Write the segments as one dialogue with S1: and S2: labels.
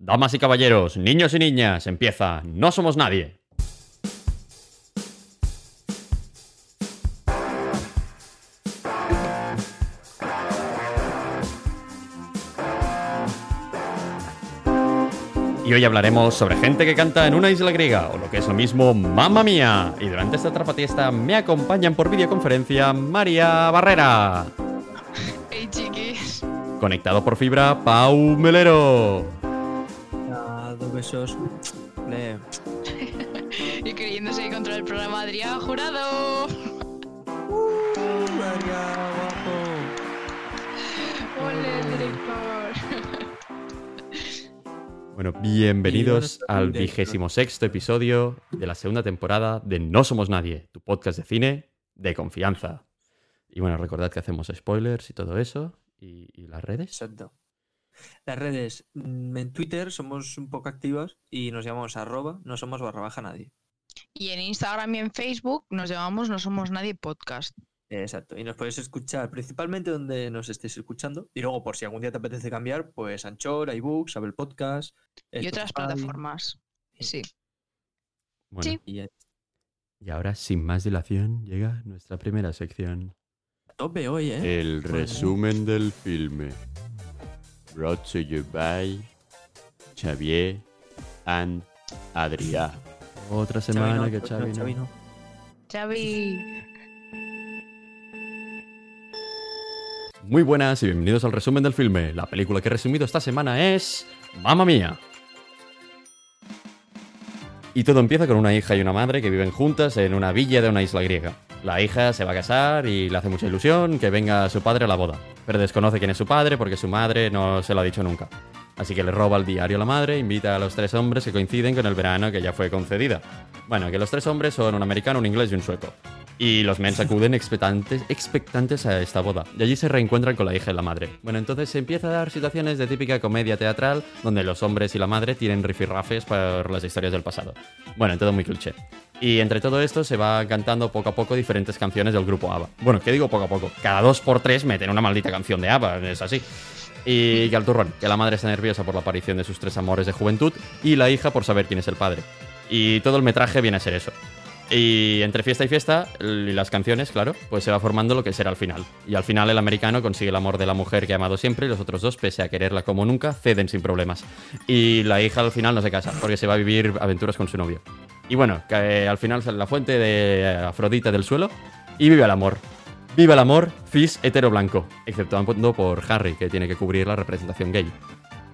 S1: Damas y caballeros, niños y niñas, empieza No Somos Nadie. Y hoy hablaremos sobre gente que canta en una isla griega, o lo que es lo mismo, mamma mía. Y durante esta trapatiesta me acompañan por videoconferencia María Barrera.
S2: Hey chiquis.
S1: Conectado por fibra, Pau Melero.
S3: Dos besos. Le-
S2: Y queriéndose controlar el programa Adrián Jurado.
S3: María, guapo.
S2: Ole, director.
S1: Bueno, bienvenidos al vigésimo sexto episodio de la segunda temporada de No Somos Nadie, tu podcast de cine de confianza. Y bueno, recordad que hacemos spoilers y todo eso. ¿Y, y las redes?
S3: Exacto. Las redes. mm, En Twitter somos un poco activos y nos llamamos arroba, no somos barra baja nadie.
S2: Y en Instagram y en Facebook nos llamamos No Somos Nadie Podcast.
S3: Exacto. Y nos podéis escuchar principalmente donde nos estéis escuchando. Y luego, por si algún día te apetece cambiar, pues Anchor, iBooks, Apple Podcast.
S2: Y otras plataformas. Sí.
S1: Bueno,
S2: Sí.
S3: Y a
S1: y ahora, sin más dilación, llega nuestra primera sección.
S3: tope hoy, ¿eh?
S1: El resumen del filme. Brought to you by Xavier and Adrià. Otra semana
S3: no,
S1: que Xavi no.
S3: Xavi no.
S2: Xavi.
S1: Muy buenas y bienvenidos al resumen del filme. La película que he resumido esta semana es Mamma Mía. Y todo empieza con una hija y una madre que viven juntas en una villa de una isla griega. La hija se va a casar y le hace mucha ilusión que venga su padre a la boda, pero desconoce quién es su padre porque su madre no se lo ha dicho nunca. Así que le roba el diario a la madre invita a los tres hombres que coinciden con el verano que ya fue concedida. Bueno, que los tres hombres son un americano, un inglés y un sueco. Y los men acuden expectantes, expectantes a esta boda. Y allí se reencuentran con la hija y la madre. Bueno, entonces se empieza a dar situaciones de típica comedia teatral donde los hombres y la madre tienen rifirrafes por las historias del pasado. Bueno, todo muy cliché. Y entre todo esto se va cantando poco a poco diferentes canciones del grupo ABBA. Bueno, ¿qué digo poco a poco? Cada dos por tres meten una maldita canción de ABBA, es así. Y que al turrón, que la madre está nerviosa por la aparición de sus tres amores de juventud y la hija por saber quién es el padre. Y todo el metraje viene a ser eso. Y entre fiesta y fiesta, y las canciones, claro, pues se va formando lo que será el final. Y al final el americano consigue el amor de la mujer que ha amado siempre y los otros dos, pese a quererla como nunca, ceden sin problemas. Y la hija al final no se casa, porque se va a vivir aventuras con su novio. Y bueno, que eh, al final sale la fuente de eh, Afrodita del suelo y vive el amor. Viva el amor, cis hetero blanco, exceptuando por Harry, que tiene que cubrir la representación gay.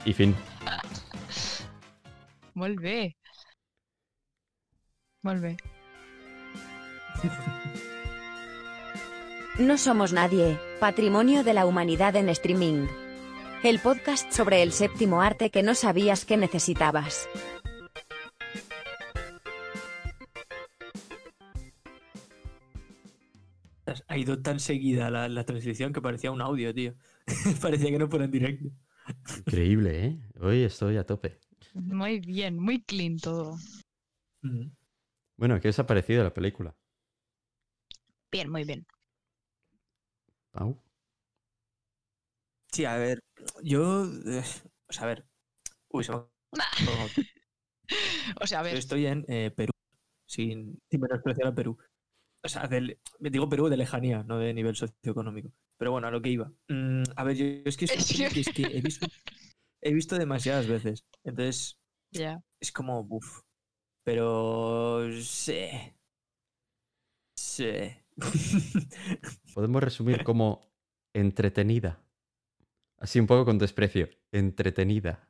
S1: Y fin.
S2: Vuelve. Vuelve.
S4: No somos nadie, patrimonio de la humanidad en streaming. El podcast sobre el séptimo arte que no sabías que necesitabas.
S3: Ha ido tan seguida la, la transición que parecía un audio, tío. parecía que no fuera en directo.
S1: Increíble, ¿eh? Hoy estoy a tope.
S2: Muy bien, muy clean todo.
S3: Mm.
S1: Bueno, ¿qué os ha parecido la película?
S2: Bien, muy bien.
S1: Pau.
S3: Sí, a ver, yo. eh, o sea, a ver. Uy, se me ha-
S2: O sea, a ver.
S3: Estoy en eh, Perú, sin, sin menospreciar a Perú. O sea, del, digo Perú de lejanía, no de nivel socioeconómico. Pero bueno, a lo que iba. Mm, a ver, yo es que es,
S2: es
S3: he visto, he visto demasiadas veces. Entonces,
S2: Ya.
S3: es como, buf. Pero. Sí. Sí.
S1: Podemos resumir como entretenida. Así un poco con desprecio. Entretenida.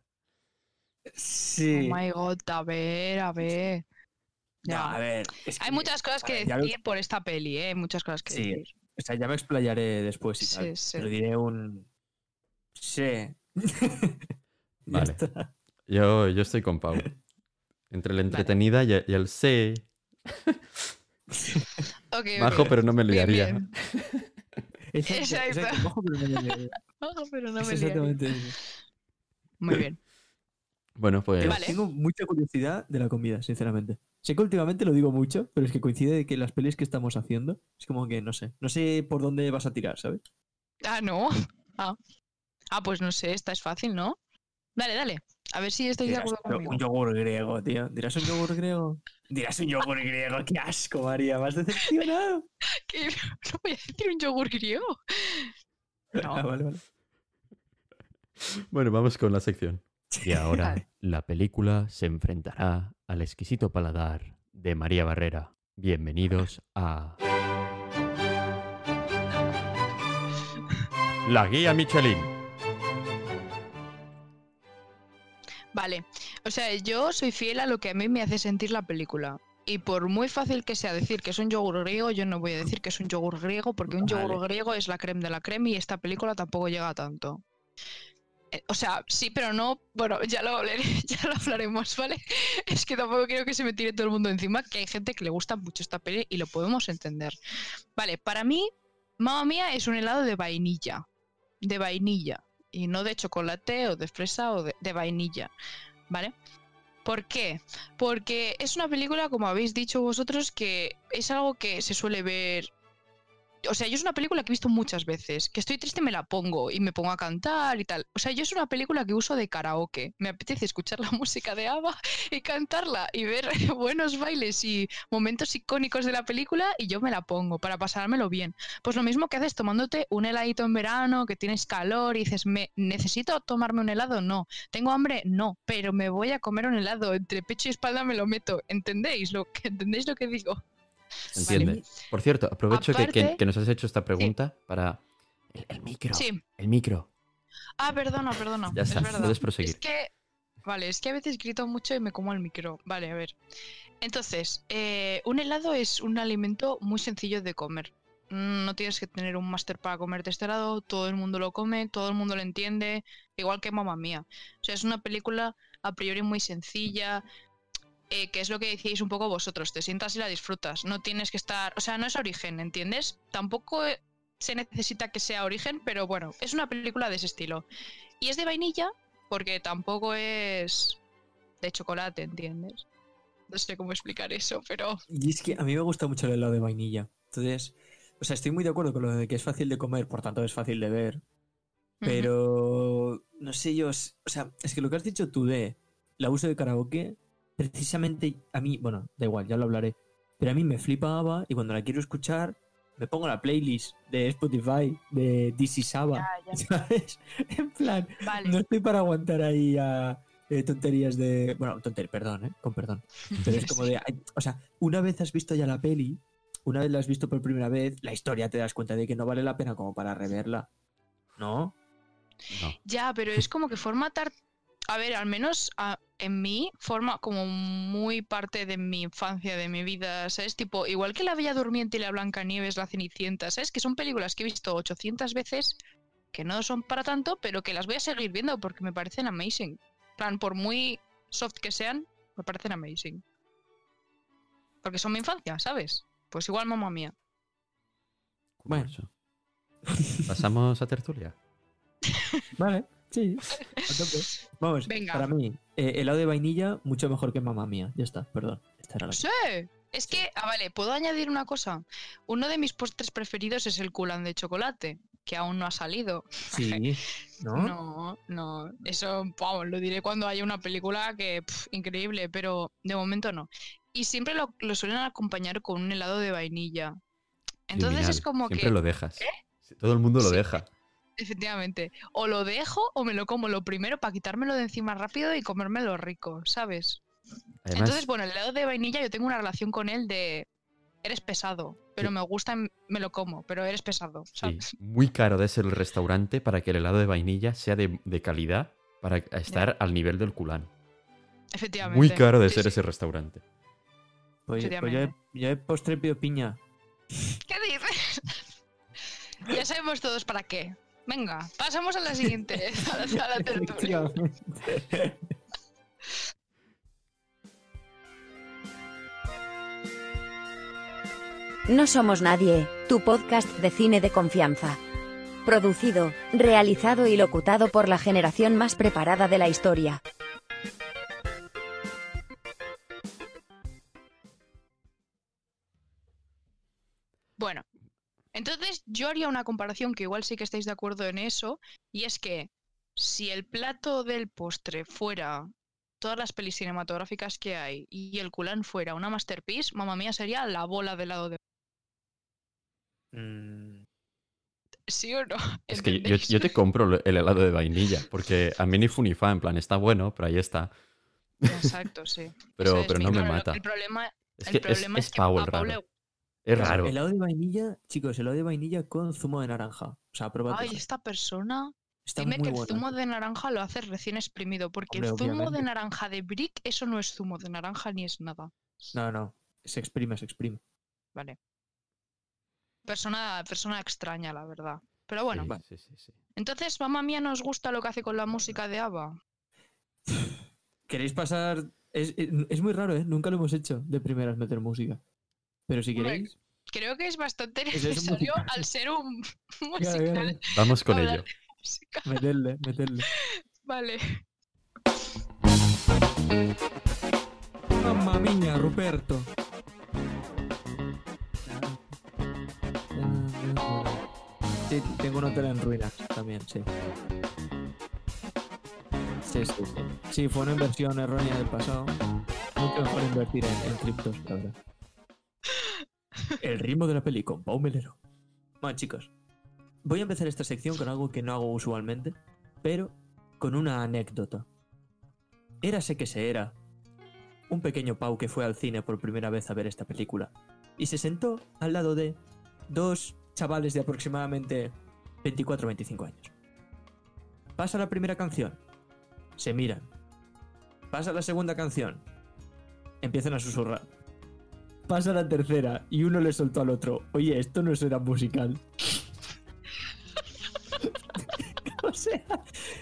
S3: sí.
S2: Oh my god, a ver, a ver.
S3: No,
S2: Ya.
S3: a ver. es
S2: Hay muchas cosas que
S3: ver, ya lo-
S2: decir por esta peli, ¿eh? Muchas cosas que
S3: Sí,
S2: decir.
S3: O sea, ya me explayaré después y tal.
S2: Sí, sí.
S3: Pero diré un. Sí.
S1: Vale. Yo, yo estoy con Pau. Entre la entretenida y, y el sé.
S2: Ok,
S1: Bajo,
S2: ok.
S1: pero no me
S2: Bien,
S1: liaría.
S2: bien.
S3: Exacto,
S2: Exacto.
S3: exacto, ojo, pero no me liaré.
S2: Bajo, pero no me liaré.
S3: exactamente eso.
S2: Muy bien.
S1: Bueno, pues.
S2: Vale.
S3: Tengo mucha curiosidad de la comida, sinceramente. Sé que últimamente lo digo mucho, pero es que coincide de que las pelis que estamos haciendo es como que no sé. No sé por dónde vas a tirar, ¿sabes?
S2: Ah, no. Ah. Ah, pues no sé, esta es fácil, ¿no? Dale, dale. A ver si estáis de acuerdo
S3: "Pero
S2: conmigo.
S3: un yogur griego, tío. ¿Dirás un yogur griego? Dirás un yogur griego. ¡Qué asco, María! ¡Más decepcionado!
S2: ¿Qué? No voy a decir un yogur griego. No.
S3: Ah, vale, vale.
S1: Bueno, vamos con la sección. Y ahora
S2: Vale.
S1: la película se enfrentará al exquisito paladar de María Barrera. Bienvenidos a... La guía Michelin.
S2: Vale, o sea, yo soy fiel a lo que a mí me hace sentir la película. Y por muy fácil que sea decir que es un yogur griego, yo no voy a decir que es un yogur griego, porque un yogur griego es la creme de la creme y esta película tampoco llega a tanto. Eh, O sea, sí, pero no. Bueno, ya lo, hablaré- ya lo hablaremos, ¿vale? Es que tampoco quiero que se me tire todo el mundo encima, que hay gente que le gusta mucho esta peli y lo podemos entender. Vale, para mí, Mamma Mía es un helado de vainilla. De vainilla. Y no de chocolate o de fresa o de, de vainilla. ¿Vale? ¿Por qué? Porque es una película, como habéis dicho vosotros, que es algo que se suele ver. O sea, yo es una película que he visto muchas veces. Que estoy triste me la pongo y me pongo a cantar y tal. O sea, yo es una película que uso de karaoke. Me apetece escuchar la música de ABBA y cantarla y ver buenos bailes y momentos icónicos de la película y yo me la pongo para pasármelo bien. Pues lo mismo que haces tomándote un heladito en verano, que tienes calor y dices, ¿me necesito tomarme un helado? No. ¿Tengo hambre? No. Pero me voy a comer un helado. Entre pecho y espalda me lo meto. ¿Entendéis lo que, ¿entendéis lo que digo?
S1: ¿Se entiende? Por cierto, aprovecho que- que,
S2: Aparte-
S1: que nos has hecho esta pregunta para... El, el micro.
S2: Sí.
S1: El micro.
S2: Ah, perdona, perdona.
S1: Ya
S2: es
S1: está, puedes proseguir.
S2: Es que, vale, es que a veces grito mucho y me como el micro. Vale, a ver. Entonces, eh, un helado es un alimento muy sencillo de comer. Mm, No tienes que tener un máster para comerte este helado, todo el mundo lo come, todo el mundo lo entiende, igual que Mamma Mía. O sea, es una película a priori muy sencilla, eh, que es lo que decíais un poco vosotros, te sientas y la disfrutas. No tienes que estar, o sea, no es origen, ¿entiendes? Tampoco eh, se necesita que sea origen, pero bueno, es una película de ese estilo. Y es de vainilla, porque tampoco es de chocolate, ¿entiendes? No sé cómo explicar eso, pero
S3: Y es que a mí me gusta mucho el helado de vainilla. Entonces, o sea, estoy muy de acuerdo con lo de que es fácil de comer, por tanto es fácil de ver. Pero no sé yo, o sea, es que lo que has dicho tú de la uso de karaoke, precisamente a mí, bueno, da igual, ya lo hablaré, pero a mí me flipa ABBA y cuando la quiero escuchar me pongo la playlist de Spotify de This is ABBA,
S2: Ya, ya.
S3: ¿sabes? En plan,
S2: Vale.
S3: no estoy para aguantar ahí a eh, tonterías de... Bueno, tonterías, perdón, ¿eh? Con perdón. Pero es como de... O sea, una vez has visto ya la peli, una vez la has visto por primera vez, la historia te das cuenta de que no vale la pena como para reverla. ¿No?
S1: No.
S2: Ya, pero es como que forma tar... A ver, al menos a- en mí forma como muy parte de mi infancia, de mi vida, ¿sabes? Tipo, igual que La Bella Durmiente y La Blancanieves, La Cenicienta, ¿sabes? Que son películas que he visto 800 veces, que no son para tanto, pero que las voy a seguir viendo porque me parecen amazing. En plan, por muy soft que sean, me parecen amazing. Porque son mi infancia, ¿sabes? Pues igual mamá mía.
S3: Bueno.
S1: Pasamos a tertulia.
S3: Vale, sí. a tope. Vamos,
S2: Venga.
S3: para mí, eh, helado de vainilla, mucho mejor que mamá mía. Ya está, perdón. Esta era la-
S2: Sí. Es que, ah, vale, ¿puedo añadir una cosa? Uno de mis postres preferidos es el culán de chocolate, que aún no ha salido.
S3: Sí, ¿no?
S2: No, no. Eso, vamos, lo diré cuando haya una película que, increíble, pero de momento no. Y siempre lo, lo suelen acompañar con un helado de vainilla. Entonces
S1: Criminal.
S2: es como
S1: Siempre
S2: que,
S1: lo dejas. Sí, Todo el mundo lo
S2: Sí.
S1: deja.
S2: Efectivamente, o lo dejo o me lo como lo primero para quitármelo de encima rápido y comérmelo rico, ¿sabes?
S1: Además,
S2: Entonces, bueno, el helado de vainilla yo tengo una relación con él de eres pesado, pero
S1: Sí.
S2: me gusta, me lo como, pero eres pesado,
S1: sí,
S2: ¿sabes?
S1: muy caro de ser el restaurante para que el helado de vainilla sea de, de calidad para estar al nivel del culán.
S2: Efectivamente.
S1: Muy caro de ser
S2: sí.
S1: ese restaurante.
S3: Pues, pues yo, postre pido piña.
S2: ¿Qué dices? ya sabemos todos para qué. Venga, pasamos a la siguiente, a la, a la tertulia.
S4: No somos nadie, tu podcast de cine de confianza. Producido, realizado y locutado por la generación más preparada de la historia.
S2: Yo haría una comparación que igual sí que estáis de acuerdo en eso, y es que si el plato del postre fuera todas las pelis cinematográficas que hay y el culán fuera una masterpiece, mamá mía sería la bola de helado de...
S3: Mm,
S2: ¿Sí o no?
S1: Es que yo, te compro el helado de vainilla, porque a mí ni fu ni fa, en plan, está bueno, pero ahí está.
S2: Exacto, sí.
S1: Pero-
S2: es
S1: pero no me mata.
S2: El problema,
S1: Es
S2: el
S1: que es,
S2: problema
S1: es
S2: que a le-
S1: Es raro.
S3: Helado de vainilla, chicos, helado de vainilla con zumo de naranja. O sea, prueba.
S2: Ay, esta persona.
S3: Está
S2: Dime que el zumo de naranja lo hace recién exprimido, porque
S3: Hombre,
S2: el zumo de naranja de Brick, eso no es zumo de naranja ni es nada.
S3: No, no. Se exprime, se exprime.
S2: Vale. Persona, persona extraña, la verdad. Pero bueno,
S1: Sí, sí, sí, sí.
S2: entonces, mamá mía, ¿nos gusta lo que hace con la música de ABBA?
S3: ¿Queréis pasar? Es, es- es muy raro, ¿eh? Nunca lo hemos hecho de primeras meter música. Pero si queréis.
S2: Creo que es bastante
S3: Es- es
S2: necesario
S3: musical.
S2: al ser un musical.
S3: ya, ya.
S1: Vamos con
S2: hablar
S1: ello.
S3: Meterle, meterle.
S2: Vale.
S3: Mamma mía, Ruperto. Sí, tengo un hotel en ruinas también, sí. Sí, sí, sí. Sí, fue una inversión errónea del pasado. Mucho mejor invertir en, en criptos, la verdad. El ritmo de la peli con Pau Melero. Bueno, chicos, voy a empezar esta sección con algo que no hago usualmente, pero con una anécdota. Érase que se era un pequeño Pau que fue al cine por primera vez a ver esta película y se sentó al lado de dos chavales de aproximadamente 24-25 años. Pasa la primera canción, se miran. Pasa la segunda canción, empiezan a susurrar. Pasa la tercera y uno le soltó al otro, oye, esto no será musical. o sea,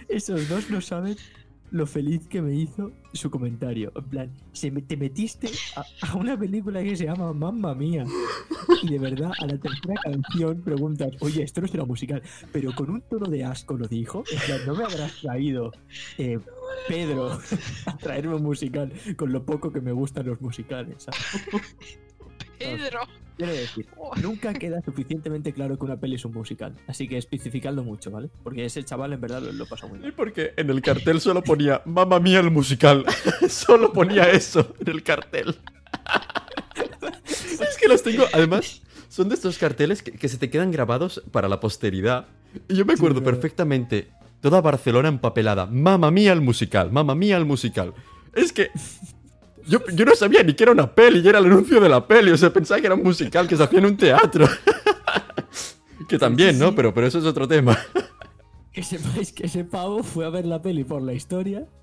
S3: esos dos no saben lo feliz que me hizo su comentario. En plan, se me- te metiste a, una película que se llama Mamma Mía. Y de verdad, a la tercera canción preguntas, oye, esto no será musical. Pero con un tono de asco lo dijo. En plan, no me habrás traído, eh, Pedro, a traerme un musical con lo poco que me gustan los musicales.
S2: Pedro.
S3: Quiero decir, nunca queda suficientemente claro que una peli es un musical. Así que especificadlo mucho, ¿vale? Porque ese chaval en verdad lo, lo pasó muy
S1: Y
S3: bien.
S1: porque en el cartel solo ponía Mamma mía el musical. solo ponía eso en el cartel. es que los tengo. Además, son de estos carteles que, que se te quedan grabados para la posteridad. Y yo me acuerdo perfectamente. Toda Barcelona empapelada. Mamma mía el musical. Mamma mía el musical. Es que. Yo, yo no sabía ni que era una peli, y era el anuncio de la peli. O sea, pensaba que era un musical que se hacía en un teatro. que también, ¿no? Pero, pero eso es otro tema.
S3: Que sepáis que ese pavo fue a ver la peli por la historia.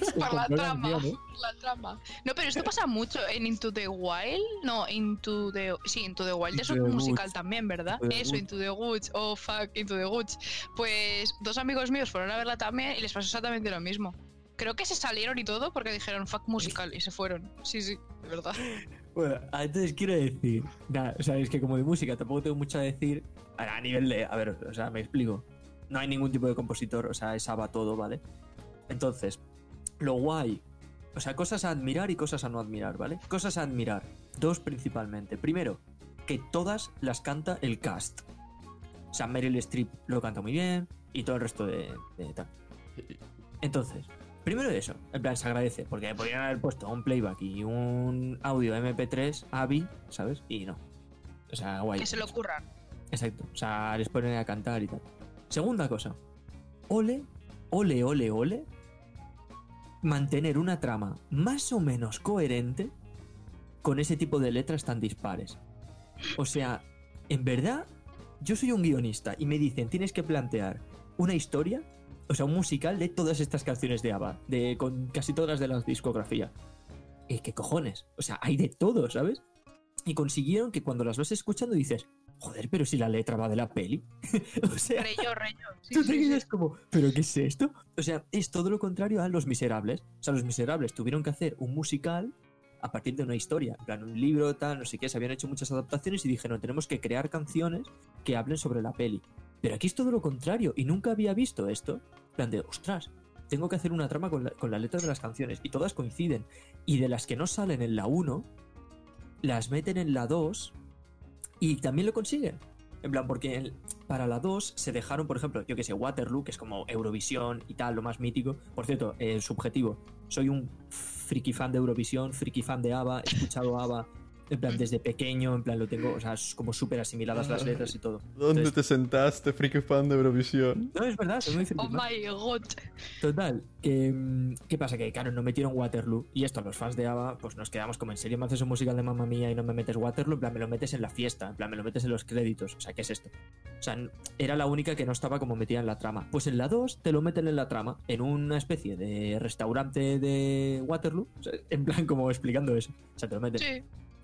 S3: Se
S2: Por la trama.
S3: canciones.
S2: La trama. No, pero esto pasa mucho en Into the Wild. No, Into the. Sí, Into the Wild es
S3: Into
S2: un
S3: the
S2: musical
S3: Woods.
S2: también, ¿verdad?
S3: Into
S2: Eso. Into the Woods. Oh, fuck, Into the Woods. Pues dos amigos míos fueron a verla también y les pasó exactamente lo mismo. Creo que se salieron y todo porque dijeron fuck musical y se fueron. Sí, sí, de verdad.
S3: Bueno, entonces quiero decir. Nada, o sea, es que como de música tampoco tengo mucho a decir. A nivel de. A ver, o sea, me explico. No hay ningún tipo de compositor, o sea, es ABBA todo, ¿vale? Entonces, lo guay. O sea, cosas a admirar y cosas a no admirar, ¿vale? Cosas a admirar. Dos principalmente. Primero, que todas las canta el cast. O sea, Meryl Streep lo canta muy bien y todo el resto de, de. Entonces, primero eso, en plan se agradece, porque podrían haber puesto un playback y un audio MP3 AVI, ¿sabes? Y no. O sea, guay.
S2: Que se lo ocurran.
S3: Exacto. O sea, les ponen a cantar y tal. Segunda cosa. Ole, ole, ole, ole. Mantener una trama más o menos coherente con ese tipo de letras tan dispares. O sea, en verdad, yo soy un guionista y me dicen, tienes que plantear una historia, o sea, un musical de todas estas canciones de ABBA, de, con casi todas las de la discografía. ¿Y qué cojones? O sea, hay de todo, ¿sabes? Y consiguieron que cuando las vas escuchando dices, joder, pero si la letra va de la peli. o sea,
S2: Reyo, reyo. Sí,
S3: tú
S2: sí,
S3: te
S2: sí.
S3: quedas como, ¿pero qué es esto? O sea, es todo lo contrario a Los Miserables. O sea, Los Miserables tuvieron que hacer un musical a partir de una historia. En plan, un libro, tal, no sé qué. Se habían hecho muchas adaptaciones y dijeron, tenemos que crear canciones que hablen sobre la peli. Pero aquí es todo lo contrario y nunca había visto esto. Plan de, ostras, tengo que hacer una trama con la, con la letra de las canciones y todas coinciden. Y de las que no salen en la 1, las meten en la 2 y también lo consiguen. En plan, porque para la 2 se dejaron, por ejemplo, yo que sé, Waterloo, que es como Eurovisión y tal, lo más mítico. Por cierto, eh, subjetivo. Soy un friki fan de Eurovisión, friki fan de ABBA, he escuchado ABBA en plan desde pequeño, en plan lo tengo, o sea, es como súper asimiladas las letras y todo.
S1: ¿Dónde
S3: Entonces-
S1: te sentaste, freaky fan de Eurovisión?
S3: No, es verdad, soy muy friki
S2: Oh my god.
S3: Total, que, mm, ¿qué pasa? Que claro, no metieron Waterloo. Y esto, los fans de ABBA, pues nos quedamos como en serio me haces un musical de mamá mía y no me metes Waterloo. En plan, me lo metes en la fiesta, en plan, me lo metes en los créditos. O sea, ¿qué es esto? O sea, era la única que no estaba como metida en la trama. Pues en la 2 te lo meten en la trama, en una especie de restaurante de Waterloo. O sea, en plan, como explicando eso. O sea, te lo meten.
S2: Sí.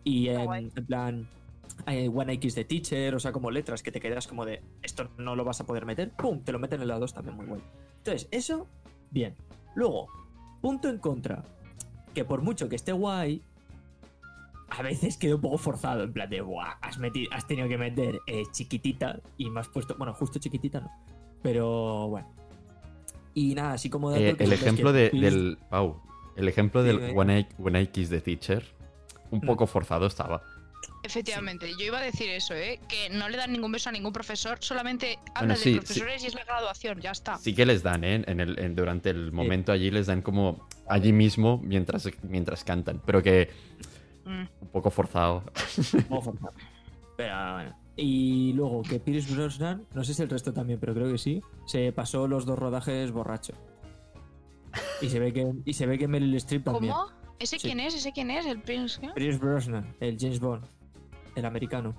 S3: Y en, plan, eh, One X de Teacher, o sea, como letras que te quedas como de esto no lo vas a poder meter, ¡pum! Te lo meten en la 2 también muy guay. Entonces, eso, bien. Luego, punto en contra, que por mucho que esté guay, a veces queda un poco forzado, en plan de, ¡buah! Has, meti- has tenido que meter eh, chiquitita y me has puesto, bueno, justo chiquitita no, pero bueno. Y nada, así como dato
S1: Eh,
S3: que
S1: el
S3: que
S1: ejemplo de-
S3: Chris-
S1: del. Pau, el ejemplo del
S3: Dime.
S1: One X, One X de Teacher, un
S3: Mm.
S1: poco forzado estaba.
S2: Efectivamente, yo iba a decir eso, ¿eh? Que no le dan ningún beso a ningún profesor, solamente hablan
S1: Bueno, sí,
S2: de profesores y es la graduación, ya está.
S1: Sí que les dan, ¿eh? En el, en- durante el momento allí les dan como allí mismo mientras, mientras cantan, pero que
S2: Mm.
S1: un poco forzado.
S3: Poco forzado. Pero bueno. Y luego que Pierce Brosnan, no sé si el resto también, pero creo que sí, se pasó los dos rodajes borracho. Y se ve que, y se ve que Meryl Streep también.
S2: ¿Cómo? ¿Ese
S3: Sí.
S2: quién es? ¿Ese quién es? ¿El Prince? qué?
S3: Pierce Brosnan, el James Bond, el americano.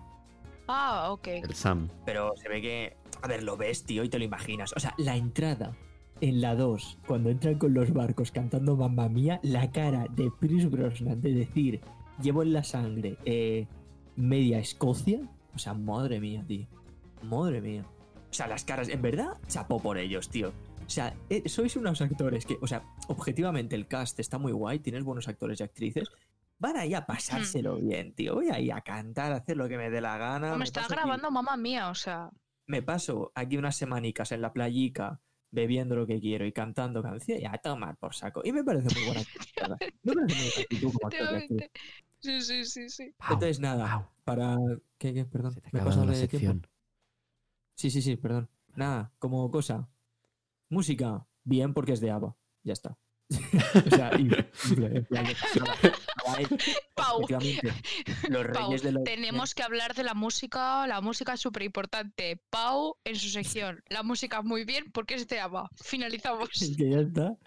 S2: Ah, ok.
S1: El Sam.
S3: Pero se ve que, a ver, lo ves, tío, y te lo imaginas. O sea, la entrada en la 2, cuando entran con los barcos cantando Mamma Mía, la cara de Pierce Brosnan de decir, llevo en la sangre eh, media Escocia. O sea, madre mía, tío. Madre mía. O sea, las caras, en verdad, chapó por ellos, tío. O sea, eh, sois unos actores que, o sea, objetivamente el cast está muy guay, tienes buenos actores y actrices. Van ahí a pasárselo bien, tío. Voy ahí a cantar, a hacer lo que me dé la gana.
S2: me
S3: me
S2: está
S3: aquí-
S2: grabando mamá mía, o sea.
S3: me paso aquí unas semanicas en la playica bebiendo lo que quiero y cantando canciones y a tomar por saco. Y me parece muy buena actitud, ¿verdad? Me parece muy buena actitud como actor.
S2: Sí, sí, sí, sí.
S3: Entonces, nada, para... ¿Qué, qué? Perdón,
S1: se te
S3: me he pasado
S1: la
S3: de tiempo.
S1: sección.
S3: Sí, sí, sí, perdón. Nada, como cosa. Música, bien porque es de ABBA. Ya está. o sea,
S2: tenemos que hablar de la música. La música es súper importante. Pau en su sección. La música muy bien porque es de ABBA. Finalizamos.
S3: Es que ya está.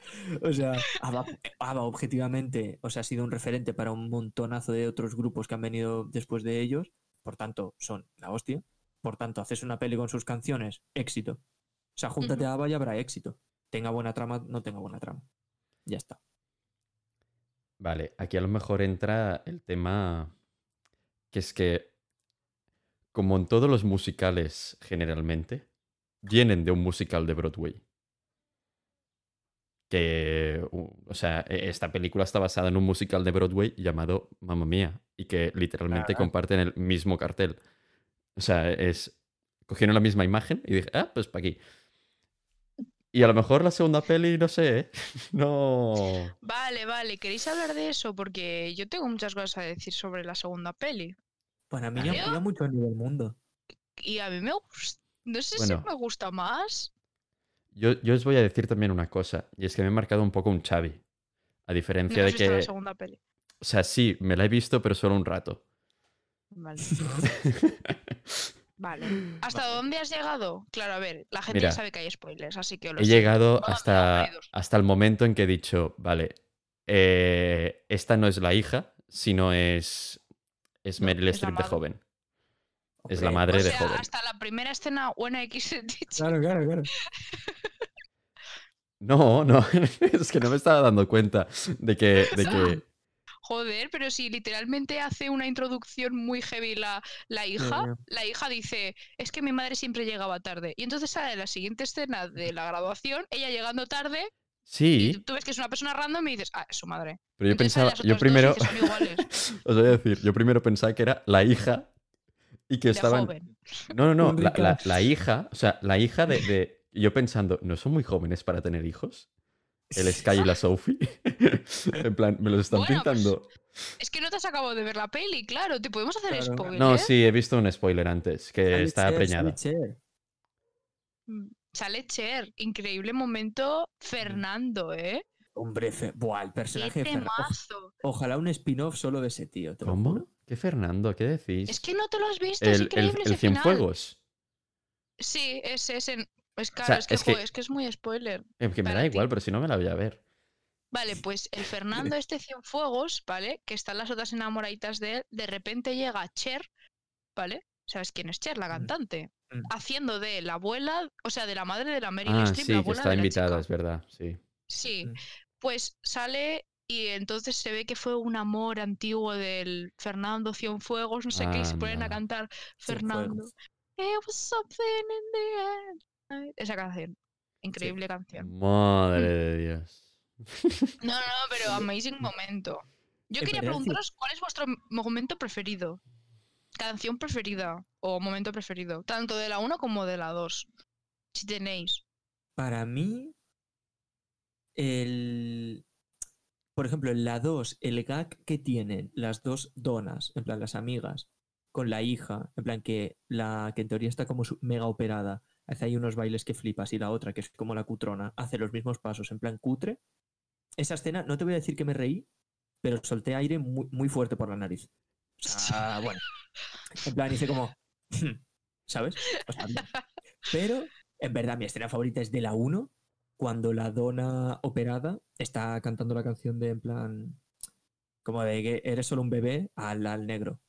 S3: O sea, ABBA, ABBA, objetivamente, o sea, ha sido un referente para un montonazo de otros grupos que han venido después de ellos. Por tanto, son la hostia. Por tanto, haces una peli con sus canciones, éxito. O sea, júntate a ABBA y habrá éxito. Tenga buena trama, no tenga buena trama. Ya está.
S1: Vale, aquí a lo mejor entra el tema que es que, como en todos los musicales generalmente, vienen de un musical de Broadway. Que, o sea, e- esta película está basada en un musical de Broadway llamado Mamma Mía y que literalmente
S3: Ah.
S1: comparten el mismo cartel. O sea, es. Cogieron la misma imagen y dije, ah, pues para aquí. Y a lo mejor la segunda peli, no sé, ¿eh? No.
S2: Vale, vale. ¿Queréis hablar de eso? Porque yo tengo muchas cosas a decir sobre la segunda peli.
S3: Bueno, a mí me mucho a nivel mundo.
S2: Y a mí me gusta. No sé
S1: Bueno.
S2: si me gusta más.
S1: Yo, yo os voy a decir también una cosa, y es que me he marcado un poco un Xavi. A diferencia de
S2: visto la
S1: que.
S2: segunda peli.
S1: O sea, sí, me la he visto, pero solo un rato.
S2: Vale. Vale. ¿Hasta
S3: Vale.
S2: dónde has llegado? Claro, a ver, la gente
S1: Mira,
S2: ya sabe que hay spoilers, así que lo
S1: He
S2: sé.
S1: llegado hasta, hasta el momento en que he dicho, vale, eh, esta no es la hija, sino es, es
S2: No,
S1: Meryl Streep de joven. Es la madre
S2: O
S1: de
S2: sea,
S1: joven.
S2: hasta la primera escena buena X he dicho.
S3: Claro, claro, claro.
S1: No, no, es que no me estaba dando cuenta de que, de que
S2: Joder, pero si literalmente hace una introducción muy heavy la, la hija, la hija dice, es que mi madre siempre llegaba tarde. Y entonces sale la siguiente escena de la graduación, ella llegando tarde, y
S1: sí,
S2: tú ves que es una persona random y dices, ah, es su madre.
S1: pero yo
S2: Entonces
S1: pensaba, yo primero,
S2: dices,
S1: os voy a decir, yo primero pensaba que era la hija y que estaban,
S2: joven.
S1: No, no, no. La, la- la hija, o sea, la hija de, de- Yo pensando, ¿no son muy jóvenes para tener hijos? El Sky y la Sophie. en plan, me los están
S2: Bueno, pues,
S1: pintando.
S2: Es que no te has acabado de ver la peli, claro. Te podemos hacer
S3: Claro.
S2: spoiler.
S1: No, sí, he visto un spoiler antes, que
S3: Sale
S1: está
S3: Cher,
S1: preñada.
S3: sale Cher.
S2: Mm, Sale Cher. Increíble momento Fernando, ¿eh?
S3: Hombre, Fe- buah, el
S2: Qué
S3: personaje o-
S2: temazo.
S3: Ojalá un spin-off solo de ese tío.
S1: ¿Cómo? ¿Qué Fernando? ¿Qué decís?
S2: Es que no te lo has visto, es
S1: el, el,
S2: increíble
S1: el
S2: ese final.
S1: Cienfuegos.
S2: Sí, ese, ese. Es claro,
S1: sea,
S2: es, que,
S1: es que-
S2: joder, es que es muy spoiler.
S1: Eh, que me da
S2: ti.
S1: igual, pero si no me la voy a ver.
S2: Vale, pues el Fernando este Cienfuegos, ¿vale? Que están las otras enamoraditas de él, de repente llega Cher, ¿vale? ¿Sabes quién es Cher? La
S3: Mm.
S2: cantante.
S3: Mm.
S2: Haciendo de la abuela, o sea, de la madre de la Meryl
S1: Ah,
S2: Streep,
S1: sí,
S2: la
S1: que
S2: abuela
S1: está
S2: de la
S1: invitada,
S2: chica.
S1: es verdad, sí.
S2: Sí,
S3: Mm.
S2: pues sale y entonces se ve que fue un amor antiguo del Fernando Cienfuegos, no sé qué, y se ponen a cantar Fernando. It was something in the end. Esa canción. Increíble canción.
S1: Madre
S2: Mm.
S1: de Dios.
S2: No, no, pero amazing momento. Yo quería preguntaros cuál es vuestro momento preferido. Canción preferida o momento preferido. Tanto de la 1 como de la 2. Si tenéis.
S3: Para mí, el. Por ejemplo, en la 2, el gag que tienen las dos donas, en plan las amigas, con la hija, en plan que la que en teoría está como su- mega operada, hace ahí unos bailes que flipas, y la otra, que es como la cutrona, hace los mismos pasos, en plan cutre. Esa escena, no te voy a decir que me reí, pero solté aire muy, muy fuerte por la nariz. O sea, bueno. En plan, hice como. ¿Sabes? O sea, pero, en verdad, mi escena favorita es de la 1, cuando la dona operada está cantando la canción de, en plan. Como de que eres solo un bebé al, al negro.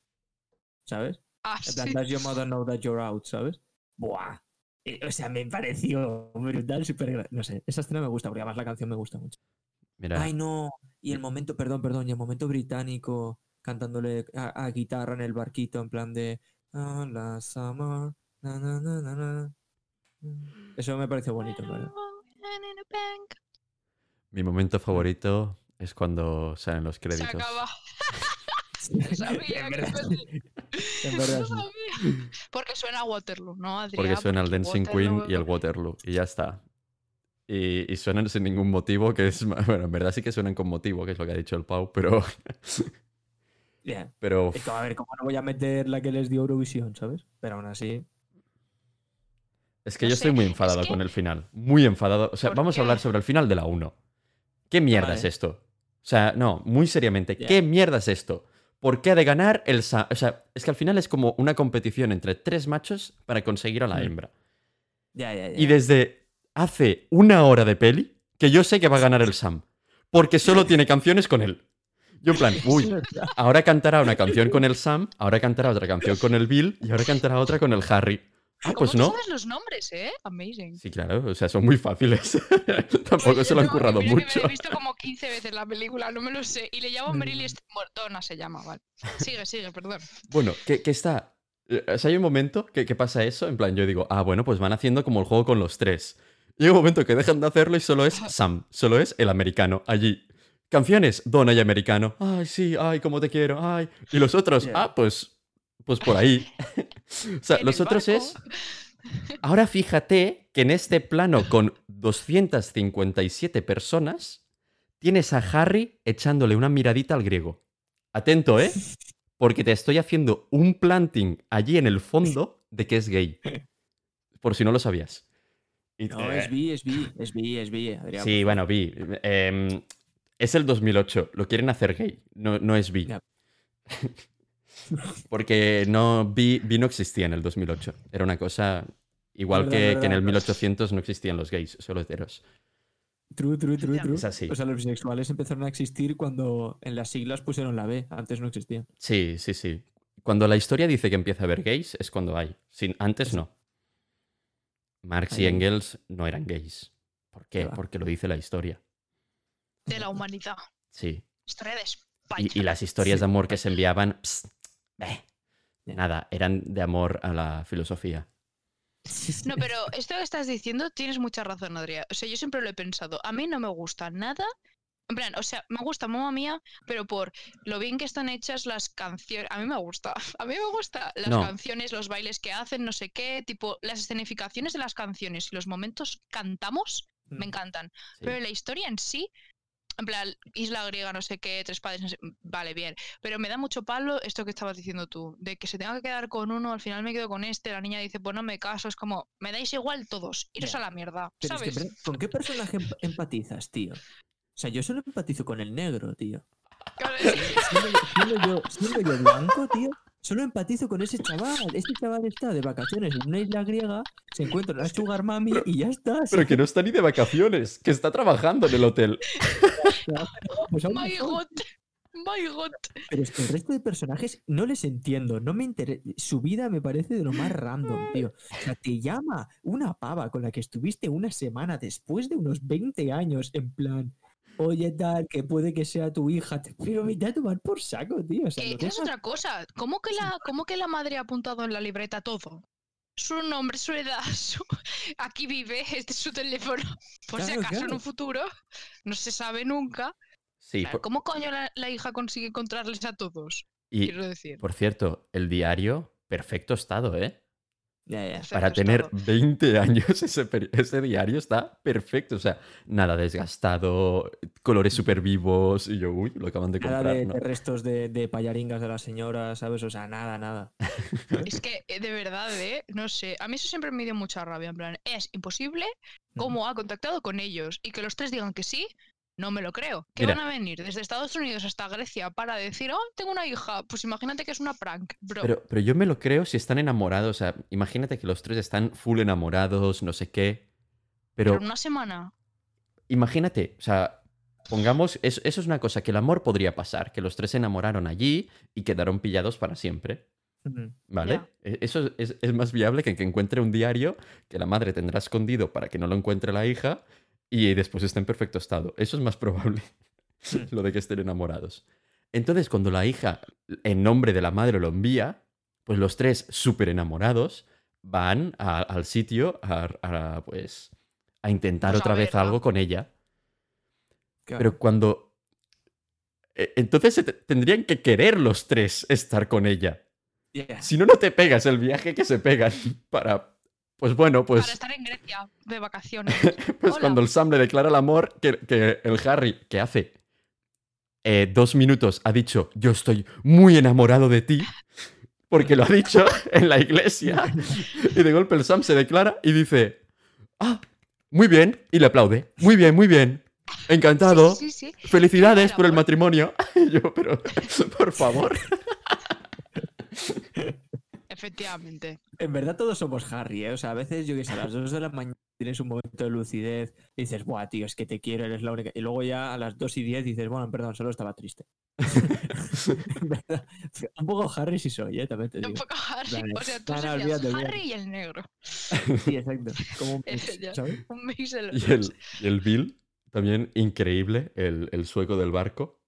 S3: ¿Sabes?
S2: Ah,
S3: En plan,
S2: sí.
S3: does your mother know that you're out, ¿sabes? Buah. Eh, O sea, me pareció brutal, súper. No sé, esa escena me gusta, porque además la canción me gusta mucho.
S1: Mira,
S3: Ay, no. Y el momento, perdón, perdón, y el momento británico cantándole a, a guitarra en el barquito, en plan de. "Ah, la summer, na, na, na, na, na". Eso me pareció bonito, ¿verdad?
S1: mi momento favorito es cuando salen los
S2: Se
S1: créditos.
S2: acaba. Sabía
S3: En
S2: que
S3: verdad,
S2: iba a
S3: sí. En verdad,
S2: Lo
S3: sí.
S2: sabía. Porque suena Waterloo, ¿no, Adrián?
S1: Porque suena el Dancing
S2: Waterloo-
S1: Queen y el Waterloo. Y ya está. Y, y suenan sin ningún motivo, que es... Bueno, en verdad sí que suenan con motivo, que es lo que ha dicho el Pau, pero...
S3: Ya.
S1: pero
S3: Es que, a ver, ¿cómo no voy a meter la que les dio Eurovisión, ¿sabes? Pero aún así.
S1: es que
S2: no
S1: yo
S2: sé,
S1: estoy muy
S2: es
S1: enfadado
S2: que-
S1: con el final. Muy enfadado. O sea,
S2: ¿Por
S1: vamos
S2: qué?
S1: a hablar sobre el final de la 1. ¿Qué mierda es esto? O sea, no, muy seriamente. ¿Qué mierda es esto? ¿Por qué ha de ganar el... Sa- O sea, es que al final es como una competición entre tres machos para conseguir a la
S3: Mm.
S1: hembra.
S3: Ya, ya, ya.
S1: Y desde hace una hora de peli que yo sé que va a ganar el Sam. Porque solo tiene canciones con él. Yo en plan, uy, ahora cantará una canción con el Sam, ahora cantará otra canción con el Bill y ahora cantará otra con el Harry. Ah,
S2: ¿Cómo
S1: pues no.
S2: sabes los nombres, eh? Amazing.
S1: Sí, claro, o sea, son muy fáciles. Tampoco se lo han
S2: yo,
S1: currado
S2: mira que
S1: mucho.
S2: Me he visto como 15 veces la película, no me lo sé. Y le llamo Meryl
S3: Mm.
S2: Streep. Mortona se llama, vale. Sigue, sigue, perdón.
S1: Bueno, que, que está. eh, O sea, hay un momento que, que pasa eso, en plan, yo digo, ah, bueno, pues van haciendo como el juego con los tres. Y hay un momento que dejan de hacerlo y solo es Sam, solo es el americano, allí. Canciones, Donna y americano. Ay, sí, ay, cómo te quiero, ay. Y los otros,
S3: Ya.
S1: ah, pues, pues por ahí. o sea, los otros
S2: barco.
S1: es. Ahora fíjate que en este plano con 257 personas tienes a Harry echándole una miradita al griego. Atento, ¿eh? Porque te estoy haciendo un planting allí en el fondo de que es gay. Por si no lo sabías. Y-
S3: No, es bi, es bi, es bi, es bi, Adrián.
S1: Sí, bueno, vi. em, es el 2008. Lo quieren hacer gay. No, no es bi. Porque no, bi, bi no existía en el 2008. Era una cosa igual
S3: Verdad,
S1: que,
S3: verdad,
S1: que en el
S3: verdad.
S1: 1800 no existían los gays, solo heteros.
S3: True, true, true, true.
S1: Es así.
S3: O sea, los bisexuales empezaron a existir cuando en las siglas pusieron la B. Antes no existían.
S1: Sí, sí, sí. Cuando la historia dice que empieza a haber gays, es cuando hay. Sin, antes no. Marx y. Engels no eran gays. ¿Por qué? Porque lo dice la historia.
S2: De la humanidad.
S1: Sí.
S2: Historia de España.
S1: Y, y las historias
S3: Sí.
S1: de amor que se enviaban, pss, beh,
S3: Ya.
S1: nada, eran de amor a la filosofía.
S2: No, pero esto que estás diciendo tienes mucha razón, Adrián. O sea, yo siempre lo he pensado. A mí no me gusta nada. En plan, o sea, me gusta Mamma Mía, pero por lo bien que están hechas las canciones. A mí me gusta. A mí me gusta las
S1: No.
S2: canciones, los bailes que hacen, no sé qué, tipo, las escenificaciones de las canciones y los momentos cantamos. me
S3: Mm.
S2: encantan.
S1: Sí.
S2: Pero la historia en sí, en plan, isla griega, no sé qué, tres padres, no sé- vale, bien. Pero me da mucho palo esto que estabas diciendo tú, de que se tenga que quedar con uno, al final me quedo con este, la niña dice, pues no me caso, es como, me dais igual todos, iros a la mierda,
S3: Pero es que,
S2: ¿sabes?
S3: ¿con qué personaje emp- empatizas, tío? O sea, yo solo empatizo con el negro, tío. Siendo yo- siendo yo blanco, tío, solo empatizo con ese chaval. Este chaval está de vacaciones en una isla griega, se encuentra una sugar mami y ya está.
S1: Pero que no está ni de vacaciones, que está trabajando en el hotel.
S3: Pues aún
S2: My. God, my God.
S3: Pero es que el resto de personajes no les entiendo, no me interesa. Su vida me parece de lo más random, tío. O sea, te llama una pava con la que estuviste una semana después de unos 20 años, en plan, oye, tal, que puede que sea tu hija. te- Pero vete a tomar por saco, tío. O sea,
S2: Que es otra cosa. ¿Cómo que, la, ¿Cómo que la madre ha apuntado en la libreta todo? Su nombre, su edad, su... aquí vive, este es su teléfono. Por si
S3: Claro,
S2: acaso en un futuro, no se sabe nunca.
S1: Sí,
S2: Claro,
S1: por-
S2: ¿Cómo coño la, la hija consigue encontrarles a todos?
S1: y
S2: Quiero decir.
S1: por cierto, el diario, perfecto estado, ¿eh? Para tener
S2: estado.
S1: 20 años ese, diario está perfecto. O sea, nada desgastado, colores súper vivos. Y yo, uy, lo acaban de
S3: Nada
S1: comprar.
S3: de,
S1: ¿no?
S3: de restos de, de payaringas de la señora, ¿sabes? O sea, nada, nada.
S2: Es que, eh, de verdad, ¿eh? No sé. A mí eso siempre me dio mucha rabia. En plan, es imposible cómo ha contactado con ellos y que los tres digan que sí. No me lo creo. ¿Qué
S1: Mira.
S2: van a venir desde Estados Unidos hasta Grecia para decir, oh, tengo una hija? Pues imagínate que es una prank, bro.
S1: Pero, pero yo me lo creo si están enamorados. O sea, imagínate que los tres están full enamorados, no sé qué.
S2: Pero una semana.
S1: imagínate, o sea, pongamos, eso, eso es una cosa que el amor podría pasar, que los tres se enamoraron allí y quedaron pillados para siempre. ¿Vale? E- Eso es, es más viable que que encuentre un diario que la madre tendrá escondido para que no lo encuentre la hija y después esté en perfecto estado. Eso es más probable, lo de que estén enamorados. Entonces, cuando la hija, en nombre de la madre, lo envía, pues los tres súper enamorados van a- al sitio a, a, pues, a intentar
S2: Pues
S1: otra vez algo con ella.
S3: Claro.
S1: Pero cuando... e- Entonces tendrían que querer los tres estar con ella. Si no, no te pegas el viaje que se pegan para... Pues bueno, pues,
S2: Para estar en Grecia de vacaciones.
S1: pues
S2: Hola.
S1: cuando el Sam le declara el amor, que, que el Harry, que hace eh, dos minutos, ha dicho, yo estoy muy enamorado de ti, porque lo ha dicho en la iglesia, y de golpe el Sam se declara y dice, ah, muy bien, y le aplaude, muy bien, muy bien, encantado,
S2: Sí, sí, sí.
S1: felicidades
S2: el
S1: por el matrimonio. Y yo, pero, por favor.
S2: Efectivamente.
S3: En verdad todos somos Harry, ¿eh? O sea, a veces yo que sé, a las 2 de la mañana tienes un momento de lucidez y dices, buah, tío, es que te quiero, eres la única. Y luego ya a las 2 y 10 dices, bueno, perdón, solo estaba triste. Un poco Harry sí soy, ¿eh? También te
S2: Un poco Harry.
S3: Vale.
S2: O sea, tú serías. Harry y el negro.
S3: Sí, exacto. Como un mix.
S2: Un mix de los
S1: Y el,
S2: dos.
S1: y el Bill, también increíble, el, el sueco del barco,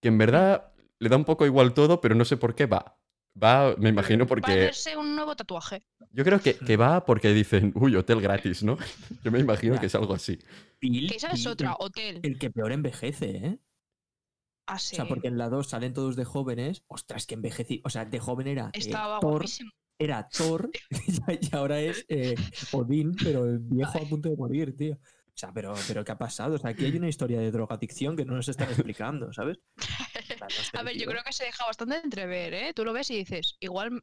S1: que en verdad le da un poco igual todo, pero no sé por qué va. Va, me imagino porque...
S2: hacerse un nuevo tatuaje.
S1: Yo creo que, que va porque dicen, uy, hotel gratis, ¿no? Yo me imagino que es algo así.
S2: Que esa es otra,
S3: el-
S2: hotel.
S3: El que peor envejece, ¿eh?
S2: Así.
S3: O sea, porque en la 2 salen todos de jóvenes. Ostras, que envejecí. O sea, de joven era. eh,
S2: Estaba
S3: Thor,
S2: guapísimo.
S3: era Thor y ahora es eh, Odín, pero el viejo a punto de morir, tío. O sea, pero, pero ¿qué ha pasado? O sea, aquí hay una historia de drogadicción que no nos están explicando, ¿sabes?
S2: A ver, yo creo que se deja bastante entrever, ¿eh? Tú lo ves y dices, igual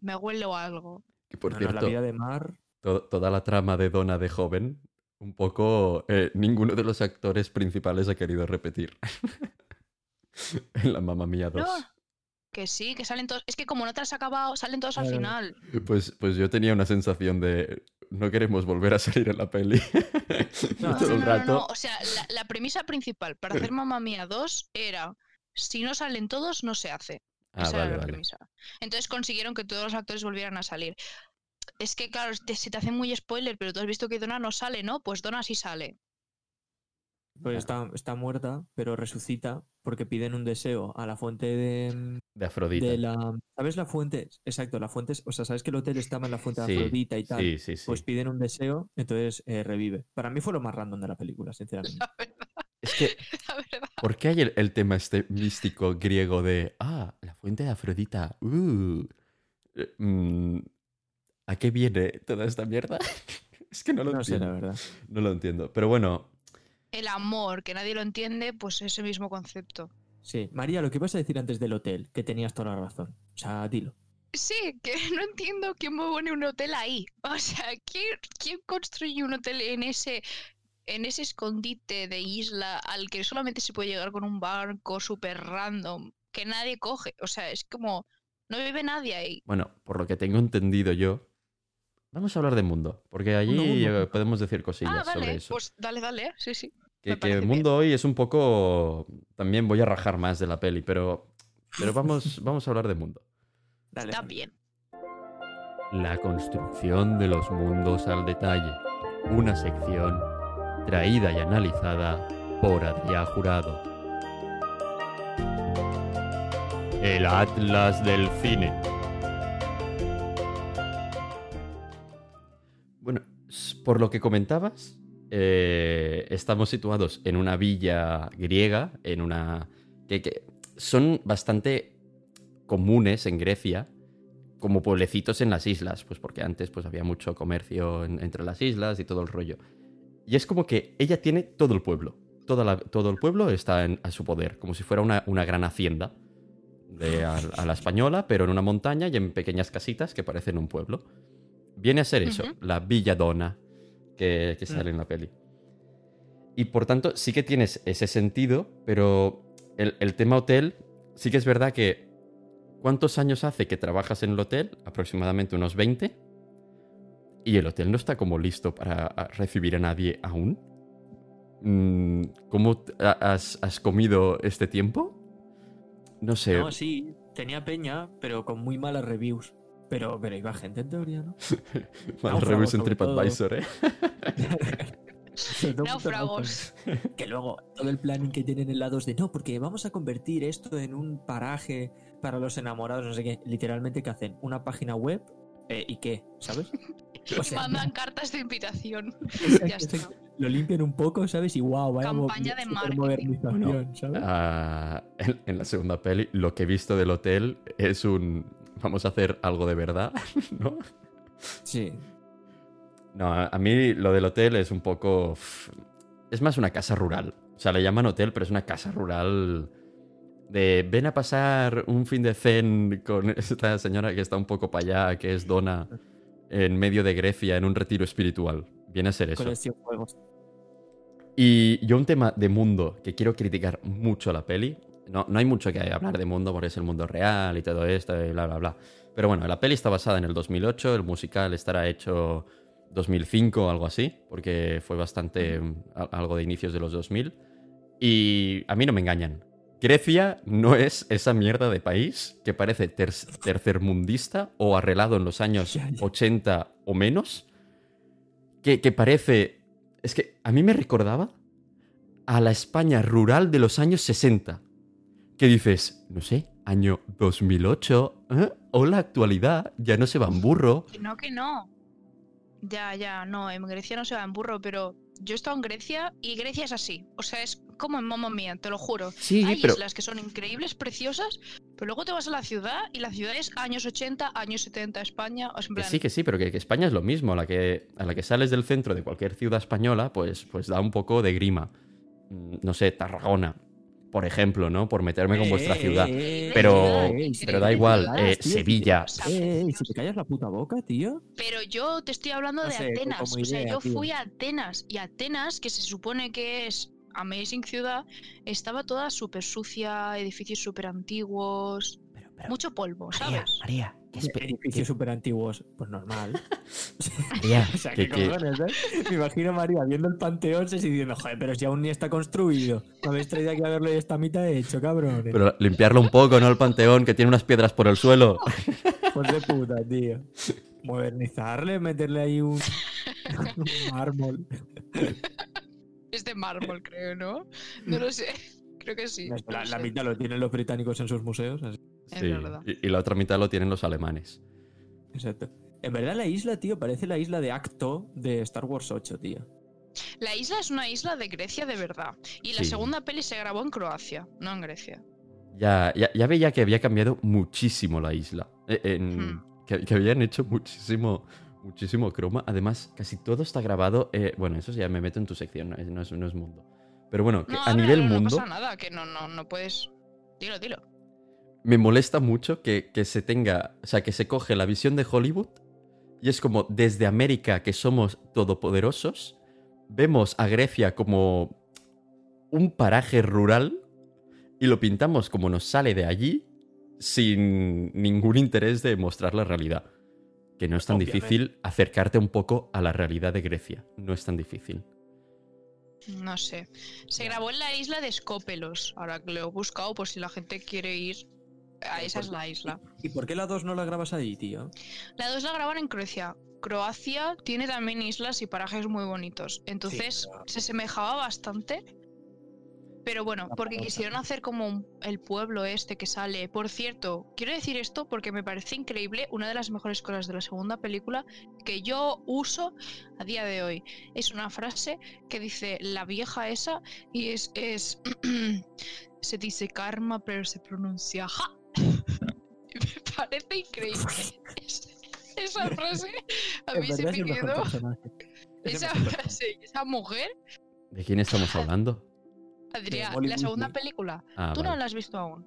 S2: me huele o algo.
S1: Que por
S3: No, no, la
S1: cierto,
S3: vida de Mar.
S1: to- toda la trama de Donna de joven, un poco... eh, ninguno de los actores principales ha querido repetir. en la Mamma Mía 2.
S2: No, que sí, que salen todos. Es que como no te has acabado, salen todos al final.
S1: Pues, pues yo tenía una sensación de... No queremos volver a salir en la peli.
S3: No,
S2: No,
S1: Todo
S2: no, no, no,
S1: rato.
S2: no. O sea, la, la premisa principal para hacer Mamma Mía 2 era: si no salen todos, no se hace.
S1: Ah,
S2: Esa
S1: vale,
S2: era la
S1: vale.
S2: premisa. Entonces consiguieron que todos los actores volvieran a salir. Es que, claro, te- se te hace muy spoiler, pero tú has visto que Donna no sale, ¿no? Pues Donna sí sale.
S3: Pues está, está muerta, pero resucita porque piden un deseo a la fuente de,
S1: De Afrodita.
S3: de la. ¿Sabes la fuente? Exacto, la fuente. es- O sea, ¿sabes que el hotel estaba en la fuente de
S1: Sí,
S3: Afrodita y tal?
S1: Sí, sí, sí.
S3: Pues piden un deseo, entonces eh, revive. Para mí fue lo más random de la película, sinceramente.
S2: La verdad,
S1: Es que,
S2: la verdad.
S1: ¿por qué hay el, el tema este místico griego de, ah, la fuente de Afrodita? Uh, eh, mm, ¿A qué viene toda esta mierda? Es que no lo
S3: No sé,
S1: entiendo.
S3: la verdad.
S1: No lo entiendo. Pero bueno,
S2: El amor, que nadie lo entiende, pues ese mismo concepto.
S3: Sí. María, lo que ibas a decir antes del hotel, que tenías toda la razón. O sea, dilo.
S2: Sí, que no entiendo quién me pone un hotel ahí. O sea, ¿quién, quién construye un hotel en ese, en ese escondite de isla al que solamente se puede llegar con un barco súper random que nadie coge? O sea, es como, no vive nadie ahí.
S1: bueno, por lo que tengo entendido yo, vamos a hablar de mundo, porque allí podemos decir cosillas
S2: Ah,
S1: sobre
S2: vale,
S1: eso.
S2: pues dale, dale, sí, sí.
S1: que, que el mundo hoy es un poco... También voy a rajar más de la peli, pero, pero vamos, vamos a hablar de mundo.
S3: Dale.
S2: Está bien.
S1: La construcción de los mundos al detalle. Una sección traída y analizada por Adrián Jurado. El Atlas del Cine. Bueno, por lo que comentabas, eh, estamos situados en una villa griega, en una... que, que son bastante comunes en Grecia, como pueblecitos en las islas, pues porque antes pues había mucho comercio en- entre las islas y todo el rollo. Y es como que ella tiene todo el pueblo. Toda la- todo el pueblo está en- a su poder, como si fuera una, una gran hacienda de, a, a la española, pero en una montaña y en pequeñas casitas que parecen un pueblo. Viene a ser eso, la Villadona que, que sale en la peli. Y por tanto, sí que tienes ese sentido, pero el, el tema hotel, sí que es verdad que. ¿Cuántos años hace que trabajas en el hotel? Aproximadamente unos 20. Y el hotel no está como listo para a- recibir a nadie aún. Mm, ¿Cómo has, has comido este tiempo? No sé.
S3: No, sí, tenía peña, pero con muy malas reviews. Pero, pero iba gente en teoría, ¿no?
S1: Mal
S3: náufragos
S1: reviews en. TripAdvisor, ¿eh?
S2: Náufragos.
S3: Que luego todo el planning que tienen en lados de no, porque vamos a convertir esto en un paraje para los enamorados, no sé qué. Literalmente, ¿qué hacen? Una página web eh, y qué, ¿sabes? O
S2: Y mandan cartas de invitación.
S3: exacto,
S2: Ya está.
S3: exacto. Lo limpian un poco, ¿sabes? Y wow, vaya
S2: Campaña de
S3: supermodernización,
S1: Bueno,
S3: ¿sabes?
S1: Ah, en, en la segunda peli, lo que he visto del hotel es un. Vamos a hacer algo de verdad, ¿no?
S3: Sí.
S1: No, a a mí lo del hotel es un poco. Es más una casa rural. O sea, le llaman hotel, pero es una casa rural. De ven a pasar un fin de zen con esta señora que está un poco para allá, que es Donna, en medio de Grecia, en un retiro espiritual. Viene a ser eso.
S3: Con el juegos.
S1: Y yo un tema de mundo que quiero criticar mucho a la peli. No, no hay mucho que hablar de mundo porque es el mundo real y todo esto y bla, bla, bla. Pero bueno, la peli está basada en el 2008, el musical estará hecho 2005 o algo así, porque fue bastante algo de inicios de los 2000. Y a mí no me engañan. Grecia no es esa mierda de país que parece ter- tercermundista o arreglado en los años
S3: Ya, ya.
S1: 80 o menos, que, que parece... Es que a mí me recordaba a la España rural de los años 60. Que dices, no sé, año 2008, ¿eh? o la actualidad, ya no se va en burro.
S2: Que no, que no. Ya, ya, no, en Grecia no se va en burro, pero yo he estado en Grecia y Grecia es así. O sea, es como en Mamma Mía, te lo juro.
S1: Sí,
S2: Hay
S1: pero...
S2: islas que son increíbles, preciosas, pero luego te vas a la ciudad y la ciudad es años 80, años 70 España. O sea, en
S1: Que sí, que sí, pero que, que España es lo mismo. A la que, a la que sales del centro de cualquier ciudad española, pues, pues da un poco de grima. Mm, No sé, Tarragona, por ejemplo, ¿no? Por meterme con vuestra
S3: Eh,
S1: ciudad.
S3: eh,
S1: Pero-
S3: eh,
S1: pero da igual,
S3: eh,
S1: Sevilla.
S3: Eh, si te callas la puta boca, tío.
S2: Pero yo te estoy hablando de Atenas. o sea, yo fui a Atenas y Atenas, que se supone que es amazing ciudad, estaba toda súper sucia, edificios súper antiguos,
S1: Pero, pero,
S2: mucho polvo,
S1: María,
S2: ¿sabes?
S1: María,
S3: Edificios súper antiguos. Pues normal.
S1: María,
S3: O sea,
S1: que-
S3: ¿qué
S1: que-
S3: cojones, eh? Me imagino a María viendo el panteón y diciendo, joder, pero si aún ni está construido. Me habéis traído aquí a verlo y está mitad hecho, cabrón.
S1: pero limpiarlo un poco, ¿no? El panteón, que tiene unas piedras por el suelo.
S3: Pues de puta, tío. Modernizarle, meterle ahí un, un mármol.
S2: Es de mármol, creo, ¿no? No lo sé. Creo que sí.
S3: La, mitad lo tienen los británicos en sus museos. así.
S2: Es
S1: Sí,
S2: verdad.
S1: y, y la otra mitad lo tienen los alemanes.
S3: Exacto. En verdad la isla, tío, parece la isla de Acto de Star Wars 8, tío.
S2: La isla es una isla de Grecia de verdad. Y la
S1: Sí.
S2: segunda peli se grabó en Croacia, no en Grecia.
S1: Ya, ya, ya veía que había cambiado muchísimo la isla. Eh, en-
S2: Hmm.
S1: que, que habían hecho muchísimo, Muchísimo croma. Además, casi todo está grabado. eh, bueno, eso ya me meto en tu sección, no es, no es, no es mundo. Pero bueno, que
S2: No,
S1: a nivel mundo.
S2: No pasa nada, que no, no, no puedes. Dilo, dilo.
S1: me molesta mucho que, que se tenga, o sea, que se coge la visión de Hollywood y es como desde América que somos todopoderosos, vemos a Grecia como un paraje rural y lo pintamos como nos sale de allí sin ningún interés de mostrar la realidad. Que no es tan
S3: Obviamente.
S1: difícil acercarte un poco a la realidad de Grecia. No es tan difícil.
S2: No sé. Se grabó en la isla de Skópelos. Ahora que lo he buscado, por si la gente quiere ir. A esa es la isla.
S3: ¿Y por qué la 2 no la grabas ahí, tío?
S2: La 2 la graban en Croacia. Croacia tiene también islas y parajes muy bonitos. Entonces
S3: pero-
S2: se semejaba bastante. Pero bueno, porque quisieron hacer como un- el pueblo este que sale. Por cierto, quiero decir esto porque me parece increíble. Una de las mejores cosas de la segunda película que yo uso a día de hoy. Es una frase que dice la vieja esa y es. es se dice karma, pero se pronuncia ja. me parece increíble. Es- esa frase a mí se me quedó. Esa frase, esa mujer,
S1: ¿De quién estamos hablando?
S2: Adrián, la segunda película.
S1: Ah,
S2: Tú no la has visto aún.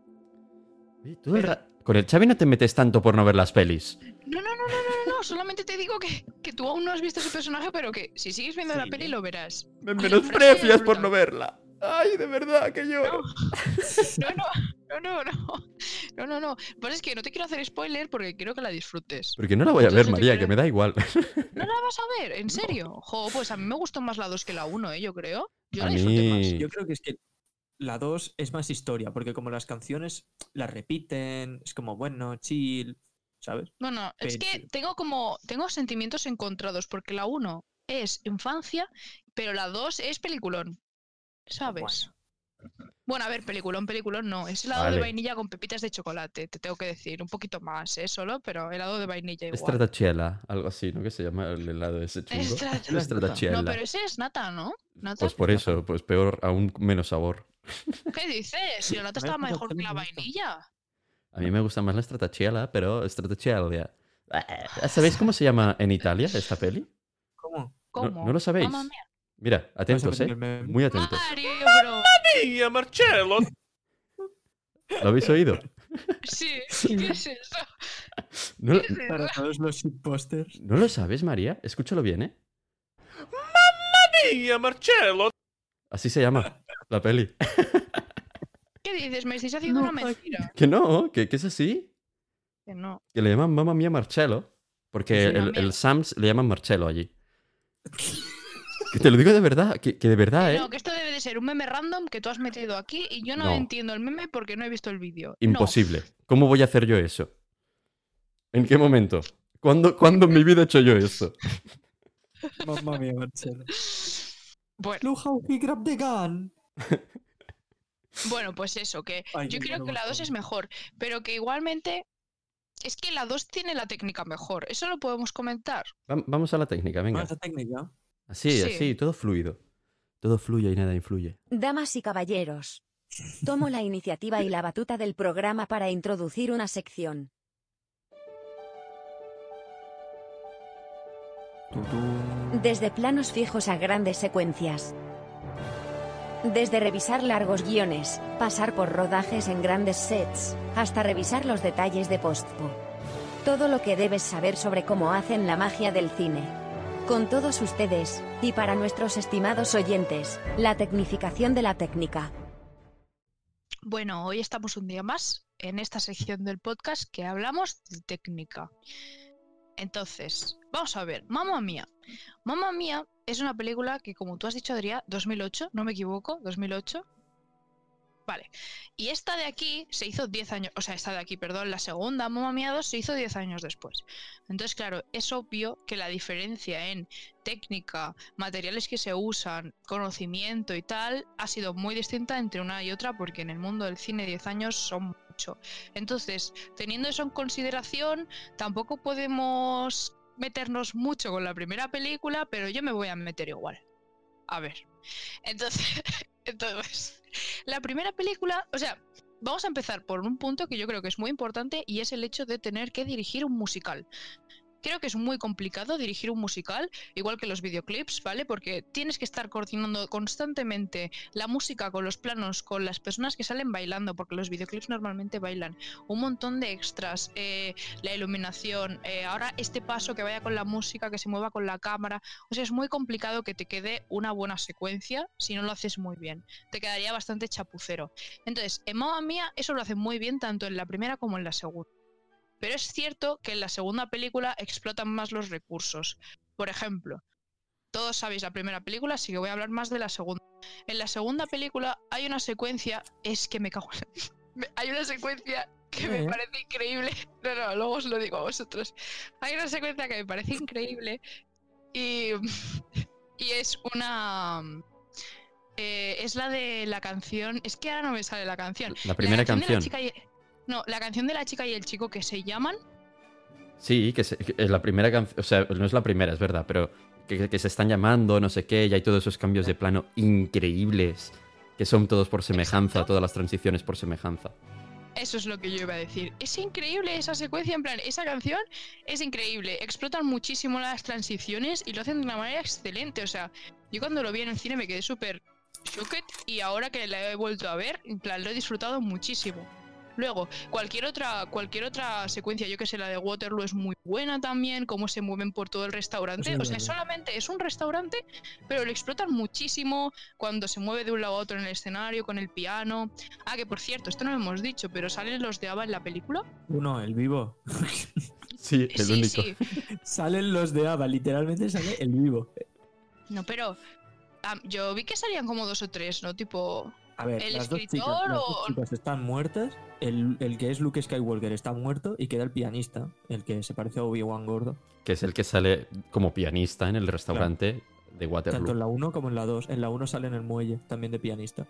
S1: Oye, tú Con el Xavi no te metes tanto por no ver las pelis.
S2: No, no, no, no, no. Solamente te digo que, que tú aún no has visto ese personaje, pero que si sigues viendo la peli lo verás.
S1: Me menosprecias por no verla. Ay, de verdad que
S2: No,
S1: lloro.
S2: no, no, no, no, no, no, no, no. Lo que pasa es que no te quiero hacer spoiler porque quiero que la disfrutes.
S1: Porque no la voy a ver,
S2: Entonces, ¿te
S1: María, que
S2: crees?
S1: me da igual.
S2: ¿No la vas a ver? ¿En serio? Jo, pues a mí me gustó más la 2 que la 1, ¿eh? Yo creo. Yo
S1: A
S2: la disfruté más.
S1: mí-
S3: Yo creo que es que la 2 es más historia, porque como las canciones las repiten, es como, bueno, chill, ¿sabes?
S2: Bueno, es que
S3: Pero-
S2: tengo como. Tengo sentimientos encontrados porque la 1 es infancia, pero la 2 es peliculón. ¿Sabes? Bueno, a ver, peliculón, peliculón no. Es helado de
S1: Vale.
S2: vainilla con pepitas de chocolate, te tengo que decir. Un poquito más, ¿eh? Solo, pero helado de vainilla igual.
S1: Stracciatella, algo así, ¿no? Que se llama el helado ese chungo.
S2: Stracciatella. No, pero ese es nata, ¿no? ¿Nata?
S1: Pues por eso, pues peor, aún menos sabor.
S2: ¿Qué dices? Si la nata
S3: Me
S2: estaba
S3: gusta
S2: mejor que la vainilla.
S1: A mí me gusta más la stracciatella, pero stracciatella. Ah, ¿Sabéis cómo se llama en Italia esta peli?
S3: ¿Cómo?
S2: ¿Cómo?
S1: no lo sabéis?
S2: Mamma mía.
S1: Mira, atentos, ¿eh? Muy atentos.
S2: Mario, bro.
S5: Mia Marcello,
S1: ¿Lo habéis oído?
S2: Sí, ¿qué es eso?
S1: ¿No, lo-
S2: ¿Qué es
S3: Para todos los shitposters.
S1: ¿no lo sabes, María? Escúchalo bien, ¿eh?
S5: Mia Marcello,
S1: Así se llama la peli.
S2: ¿Qué dices? Me estáis haciendo
S3: No,
S2: una mentira.
S1: Que no, que, que es así.
S2: Que no.
S1: Que le llaman Mamma Mía Marcello. Porque
S2: Sí,
S1: el,
S2: Mamma
S1: el
S2: Mía.
S1: Sams le llaman Marcello allí. Que te lo digo de verdad, que, que de verdad, ¿eh?
S2: No, que esto debe ser un meme random que tú has metido aquí y yo no,
S1: No.
S2: entiendo el meme porque no he visto el vídeo. No.
S1: Imposible. ¿Cómo voy a hacer yo eso? ¿En qué momento? ¿Cuándo, ¿Cuándo en mi vida he hecho yo eso?
S3: Mamma mía, Marcelo.
S2: Bueno,
S3: Look how he grabbed the gun.
S2: bueno, pues eso, que
S3: Ay,
S2: yo creo que la 2
S3: gustó.
S2: es mejor, pero que igualmente es que la 2 tiene la técnica mejor. Eso lo podemos comentar.
S1: Va- Vamos a la técnica, venga.
S3: Esa técnica.
S1: Así,
S2: Sí.
S1: así, todo fluido. Todo fluye y nada influye.
S4: Damas y caballeros. Tomo la iniciativa y la batuta del programa para introducir una sección. Desde planos fijos a grandes secuencias. Desde revisar largos guiones, pasar por rodajes en grandes sets, hasta revisar los detalles de postpo. Todo lo que debes saber sobre cómo hacen la magia del cine. Con todos ustedes, y para nuestros estimados oyentes, la tecnificación de la técnica.
S2: Bueno, hoy estamos un día más en esta sección del podcast que hablamos de técnica. Entonces, vamos a ver, Mamma Mía. Mamma Mía es una película que, como tú has dicho, Adrián, 2008, no me equivoco, 2008. Vale. Y esta de aquí se hizo 10 años, o sea, esta de aquí, perdón, la segunda, Mamma Mía 2, se hizo 10 años después. Entonces, claro, es obvio que la diferencia en técnica, materiales que se usan, conocimiento y tal, ha sido muy distinta entre una y otra porque en el mundo del cine 10 años son mucho. Entonces, teniendo eso en consideración, tampoco podemos meternos mucho con la primera película, pero yo me voy a meter igual. A ver. Entonces, entonces, la primera película, o sea, vamos a empezar por un punto que yo creo que es muy importante y es el hecho de tener que dirigir un musical. Creo que es muy complicado dirigir un musical, igual que los videoclips, ¿vale? Porque tienes que estar coordinando constantemente la música con los planos, con las personas que salen bailando, porque los videoclips normalmente bailan. Un montón de extras, eh, la iluminación, eh, ahora este paso que vaya con la música, que se mueva con la cámara. O sea, es muy complicado que te quede una buena secuencia si no lo haces muy bien. Te quedaría bastante chapucero. Entonces, en Mamma Mía eso lo hacen muy bien tanto en la primera como en la segunda. Pero es cierto que en la segunda película explotan más los recursos. Por ejemplo, todos sabéis la primera película, así que voy a hablar más de la segunda. En la segunda película hay una secuencia, es que me cago en Hay una secuencia que me parece increíble. No, no, luego os lo digo a vosotros. Hay una secuencia que me parece increíble y, y es una... eh, es la de la canción. Es que ahora no me sale la canción.
S1: La primera
S2: de la
S1: canción.
S2: chica y- no, la canción de la chica y el chico que se llaman.
S1: Sí, que, se- que es la primera canción, o sea, no es la primera, es verdad, pero que, que se están llamando, no sé qué, y hay todos esos cambios de plano increíbles, que son todos por semejanza,
S2: Exacto.
S1: todas las transiciones por semejanza.
S2: Eso es lo que yo iba a decir. Es increíble esa secuencia, en plan, esa canción es increíble. Explotan muchísimo las transiciones y lo hacen de una manera excelente. O sea, yo cuando lo vi en el cine me quedé súper shocked y ahora que la he vuelto a ver, en plan, lo he disfrutado muchísimo. Luego, cualquier otra, cualquier otra secuencia, yo que sé, la de Waterloo es muy buena también, cómo se mueven por todo el restaurante. O sea,
S3: verdad.
S2: solamente es un restaurante, pero lo explotan muchísimo cuando se mueve de un lado a otro en el escenario, con el piano. Ah, que por cierto, esto no lo hemos dicho, pero salen los de Ava en la película.
S3: Uno, el vivo.
S1: Sí, el
S2: sí,
S1: único.
S2: sí.
S3: Salen los de Ava, literalmente sale el vivo.
S2: No, pero yo vi que salían como dos o tres, ¿no? Tipo,
S3: A ver,
S2: ¿El
S3: las dos, chicas,
S2: escritor
S3: las dos
S2: o-
S3: chicas están muertas. El, el que es Luke Skywalker está muerto y queda el pianista, el que se parece a Obi-Wan gordo.
S1: Que es el que sale como pianista en el restaurante de
S3: Tanto en
S1: Waterloo.
S3: la 1 como en la 2. En la 1 sale en el muelle, también de pianista.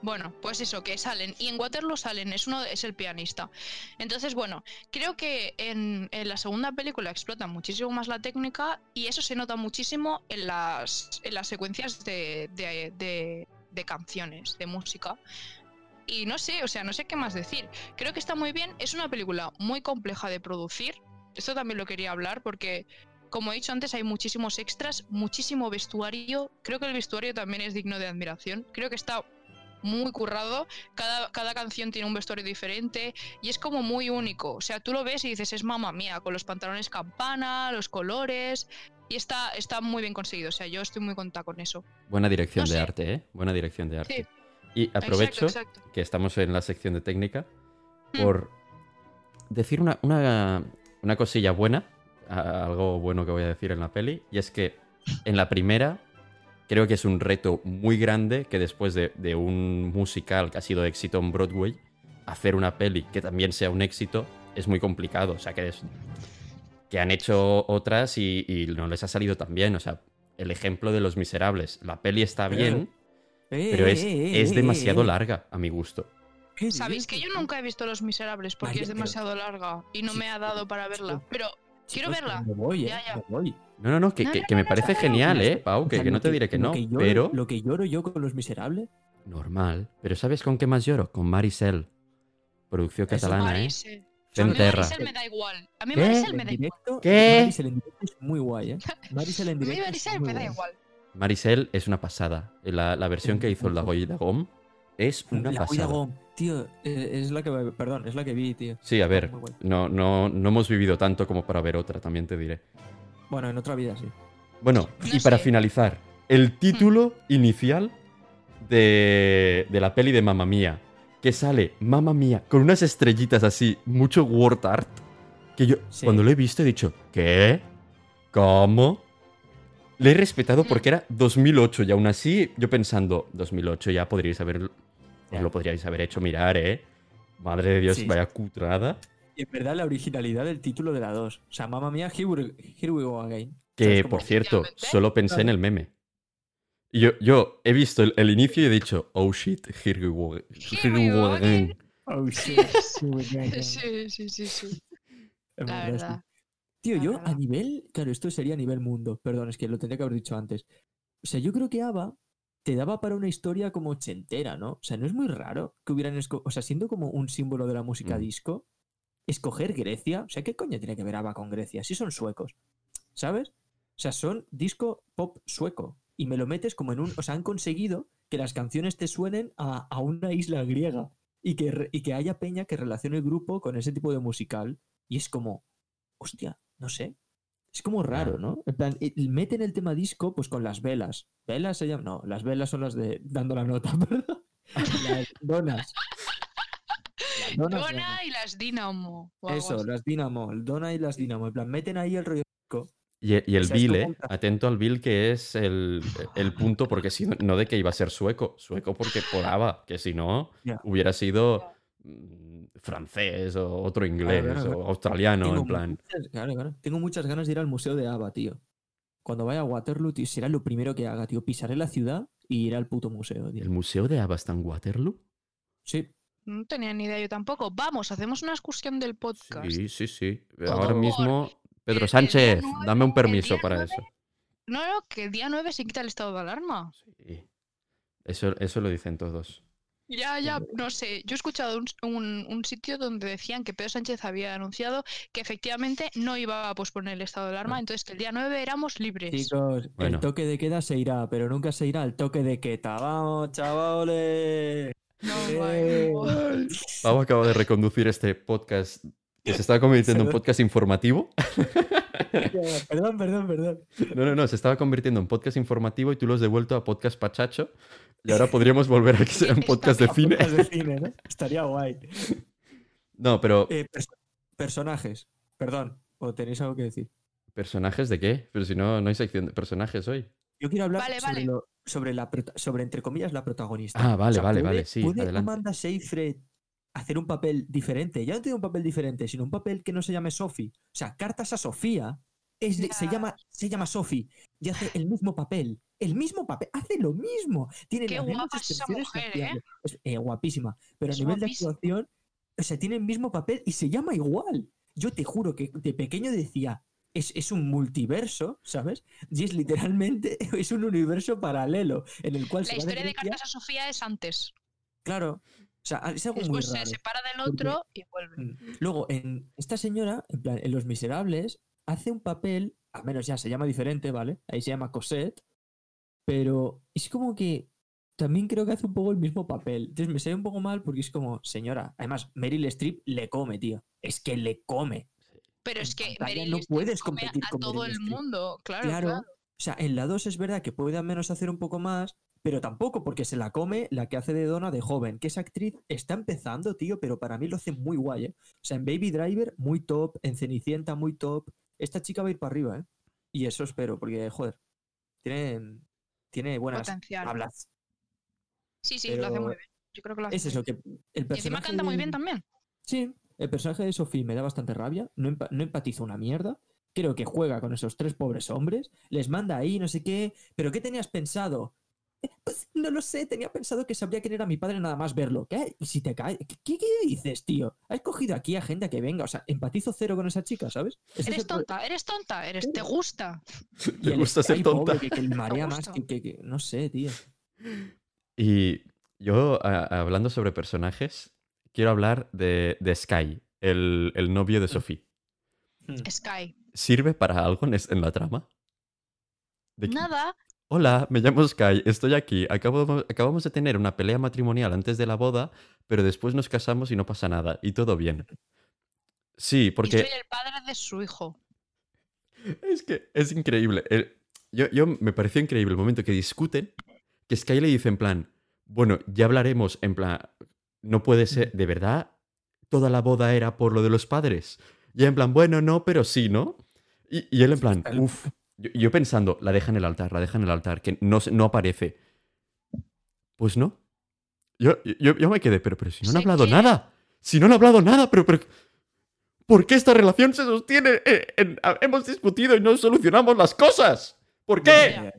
S2: Bueno, pues eso, que salen. Y en Waterloo salen, es uno es el pianista. Entonces, bueno, creo que en, en la segunda película explotan muchísimo más la técnica y eso se nota muchísimo en las, en las secuencias de, de- de- de canciones, de música. Y no sé, o sea, no sé qué más decir. Creo que está muy bien. Es una película muy compleja de producir. Esto también lo quería hablar porque, como he dicho antes, hay muchísimos extras, muchísimo vestuario. Creo que el vestuario también es digno de admiración. Creo que está muy currado. Cada, cada canción tiene un vestuario diferente y es como muy único. O sea, tú lo ves y dices, es mamá mía, con los pantalones campana, los colores. Y está, está muy bien conseguido. O sea, yo estoy muy contenta con eso.
S1: Buena dirección
S2: No
S1: de
S2: sé.
S1: arte, ¿eh? Buena dirección de arte.
S2: Sí.
S1: Y aprovecho
S2: Exacto, exacto.
S1: que estamos en la sección de técnica
S2: Hmm.
S1: por decir una, una, una cosilla buena, algo bueno que voy a decir en la peli, y es que en la primera creo que es un reto muy grande que después de, de un musical que ha sido éxito en Broadway, hacer una peli que también sea un éxito es muy complicado. O sea, que, es- que han hecho otras y, y no les ha salido tan bien. O sea, el ejemplo de Los Miserables. La peli está bien,
S3: Eh,
S1: pero es,
S3: eh,
S1: es
S3: eh,
S1: demasiado
S3: eh,
S1: larga a mi gusto.
S3: ¿qué
S2: Sabéis que yo nunca he visto Los Miserables porque
S3: Vaya,
S2: es
S3: pero-
S2: demasiado larga y no me ha dado para verla. Pero quiero
S3: Chicos,
S2: verla.
S3: Me voy, eh,
S2: Ya, ya.
S3: me voy.
S1: No, no, no, que,
S2: No,
S1: que-
S2: no,
S1: que me
S2: no,
S1: parece genial,
S3: no,
S1: ¿eh, Pau?
S3: O
S1: Que,
S3: sea,
S1: que no te diré que no,
S3: lloro-
S1: pero...
S3: Lo que lloro yo con Los Miserables.
S1: Normal. Pero ¿sabes con qué más lloro? Con Maricel. Producción
S3: Eso,
S1: catalana, ¿eh?
S2: Marisel. A mí. Marisel me da igual. A mí
S1: ¿Qué?
S2: Marisel me
S3: En
S2: da igual.
S3: directo,
S1: ¿Qué?
S3: Marisel en directo es muy guay, ¿eh? Marisel en
S2: A mí Marisel me da
S3: guay.
S2: igual.
S1: Maricel es una pasada. La, la versión que hizo el Dagoy Dagom es una
S3: la
S1: pasada.
S3: Tío, eh, es la que perdón, es la que vi, tío.
S1: Sí, a ver, no, no, no hemos vivido tanto como para ver otra, también te diré.
S3: Bueno, en otra vida sí.
S1: Bueno,
S2: No
S1: y para finalizar, el título inicial de, de la peli de Mamma Mía, que sale Mamma Mía con unas estrellitas así, mucho word art, que yo
S3: Sí.
S1: cuando lo he visto he dicho, ¿qué? ¿Cómo? Le he respetado porque era 2008 y aún así yo pensando, 2008 ya podríais haber,
S3: Ya.
S1: lo podríais haber hecho mirar, ¿eh? Madre de Dios,
S3: Sí.
S1: vaya cutrada.
S3: Y en verdad la originalidad del título de la 2. O sea, mamá mía, here we, here we go again.
S1: Que, por cierto, solo pensé en el meme. Yo, yo he visto el, el inicio y he dicho, oh shit, here we go, here we go again.
S3: Oh, shit.
S2: Sí, sí, sí, sí. La
S3: verdad. Tío,
S2: la
S3: yo
S2: verdad.
S3: a nivel. Claro, esto sería a nivel mundo. Perdón, es que lo tendría que haber dicho antes. O sea, yo creo que Ava te daba para una historia como ochentera, ¿no? O sea, no es muy raro que hubieran. esco- O sea, siendo como un símbolo de la música
S1: Mm.
S3: disco, escoger Grecia. O sea, ¿qué coño tiene que ver ABBA con Grecia? Si son suecos, ¿sabes? O sea, son disco pop sueco. Y me lo metes como en un. O sea, han conseguido que las canciones te suenen a, a una isla griega. Y que, y que haya peña que relacione el grupo con ese tipo de musical. Y es como. Hostia, no sé. Es como raro, ¿no? En plan, meten el tema disco pues con las velas. ¿Velas se llaman? No, las velas son las de dando la nota, perdón. Las donas. Las donas,
S2: Donna
S3: donas.
S2: y las Dynamo. o algo
S3: Eso,
S2: así.
S3: las Dinamo, el Dona y las Dinamo. En plan, meten ahí el rollo disco.
S1: Y, y el Bill, ¿eh? Atento al Bill, que es el, el punto, porque si no, no de que iba a ser sueco, sueco porque por ABBA, que si no, hubiera sido mm, francés o otro inglés
S3: claro,
S1: o australiano,
S3: Tengo
S1: en plan.
S3: muchas- claro, claro. Tengo muchas ganas de ir al museo de ABBA, tío. Cuando vaya a Waterloo, tío, será lo primero que haga, tío. Pisaré la ciudad y iré al puto museo, tío.
S1: ¿El museo de ABBA está en Waterloo?
S3: Sí,
S2: No tenía ni idea yo tampoco. Vamos, hacemos una excursión del podcast.
S1: Sí, sí, sí. Ahora
S2: por
S1: mismo, Pedro Sánchez, dame un permiso para eso.
S2: No, no, que el día 9 se quita el estado de alarma.
S1: Sí. Eso, eso lo dicen todos.
S2: Ya, ya, no sé. Yo he escuchado un, un- un sitio donde decían que Pedro Sánchez había anunciado que efectivamente no iba a posponer el estado de alarma, entonces que el día 9 éramos libres.
S3: chicos,
S1: Bueno.
S3: el toque de queda se irá, pero nunca se irá el toque de queta. ¡Vamos, chavales!
S2: No,
S3: Eh.
S2: vale.
S1: Pau acaba de reconducir este podcast se estaba convirtiendo en podcast informativo.
S3: perdón, perdón, perdón.
S1: No, no, no, se estaba convirtiendo en podcast informativo y tú lo has devuelto a podcast pachacho. Y ahora podríamos volver a que sea un
S2: Está
S1: podcast de cine.
S3: Podcast de cine, ¿no? Estaría guay.
S1: No, pero
S3: Eh, perso- personajes. Perdón, ¿o tenéis algo que decir?
S1: ¿personajes de qué? Pero si no, no hay sección de personajes hoy.
S3: Yo quiero hablar
S2: Vale,
S3: sobre,
S2: vale.
S3: lo- sobre, la, sobre, entre comillas, la protagonista.
S1: Ah, vale, vale,
S3: ¿puede-
S1: vale, sí,
S3: ¿Puede
S1: adelante.
S3: Amanda Seyfried hacer un papel diferente? Ya no tiene un papel diferente, sino un papel que no se llame Sophie. O sea, Cartas a Sofía es de- se llama, se llama Sophie y hace el mismo papel. El mismo papel, hace lo mismo. Tiene
S2: Qué
S3: las
S2: guapa es esa mujer, ¿eh?
S3: Es eh, guapísima. Pero
S2: Es
S3: a nivel
S2: guapísima.
S3: de actuación, o sea, tiene el mismo papel y se llama igual. Yo te juro que de pequeño decía, es, es un multiverso, ¿sabes? Y es literalmente, es un universo paralelo en el cual
S2: La
S3: se
S2: historia de Cartas a Sofía es antes.
S3: Claro. O sea, es algo muy
S2: Después se
S3: raro.
S2: separa del
S3: porque-
S2: otro y vuelve.
S3: Mm. Luego, en esta señora, en plan, en Los Miserables, hace un papel, al menos ya se llama diferente, ¿vale? Ahí se llama Cosette, pero es como que también creo que hace un poco el mismo papel. Entonces me sale un poco mal porque es como, señora, además Meryl Streep le come, tío. Es que le come.
S2: Pero
S3: en
S2: es que Meryl
S3: no
S2: Streep
S3: puedes
S2: come
S3: competir
S2: a
S3: con
S2: todo
S3: Meryl
S2: el mundo, claro,
S3: Claro.
S2: claro.
S3: O sea, en la 2 es verdad que puede al menos hacer un poco más, pero tampoco porque se la come la que hace de Donna de joven, que esa actriz está empezando, tío, pero para mí lo hace muy guay, ¿eh? O sea, en Baby Driver, muy top, en Cenicienta, muy top. Esta chica va a ir para arriba, ¿eh? Y eso espero, porque, joder, tiene, tiene buenas
S2: Potencial.
S3: hablas.
S2: Sí, sí, lo hace muy bien. Yo creo que lo hace
S3: Es eso,
S2: bien.
S3: que el
S2: Y encima
S3: personaje
S2: canta muy bien también.
S3: Sí, el personaje de Sophie me da bastante rabia, no, empa- no empatizo una mierda. Creo que juega con esos tres pobres hombres, les manda ahí, no sé qué. ¿Pero qué tenías pensado? "Eh, Pues no lo sé, tenía pensado que sabría quién era mi padre nada más verlo. ¿Qué? ¿Y si te cae? ¿Qué, dices, tío? Has cogido aquí a gente a que venga, o sea, empatizo cero con esa chica, ¿sabes? Es
S2: Eres tonta, eres tonta, eres, te gusta.
S3: el
S1: gusta ser tonta.
S3: pobre, que, que le marea más que, que- que- No sé, tío.
S1: Y yo, a- hablando sobre personajes, quiero hablar de, de Sky, el, el novio de Sophie.
S2: Sky.
S1: ¿Sirve para algo en, en la trama?
S2: Nada.
S1: Hola, me llamo Sky, estoy aquí. Acabo- acabamos de tener una pelea matrimonial antes de la boda, pero después nos casamos y no pasa nada, y todo bien. Sí,
S2: Y
S1: porque
S2: soy el padre de su hijo.
S1: es que es increíble. El- yo, yo me pareció increíble el momento que discuten, que Sky le dice en plan, bueno, ya hablaremos, en plan, no puede ser, ¿de verdad? Toda la boda era por lo de los padres. Y en plan, bueno, no, pero sí, ¿no? Y, y él en plan, uff. Yo, yo pensando, la deja en el altar, la deja en el altar, que no, se- no aparece. Pues no. Yo, yo, yo me quedé, pero, pero si no han hablado
S2: quiere.
S1: nada. Si no han hablado nada, pero, pero. ¿Por qué esta relación se sostiene? en- en- a- hemos discutido y no solucionamos las cosas. ¿Por qué?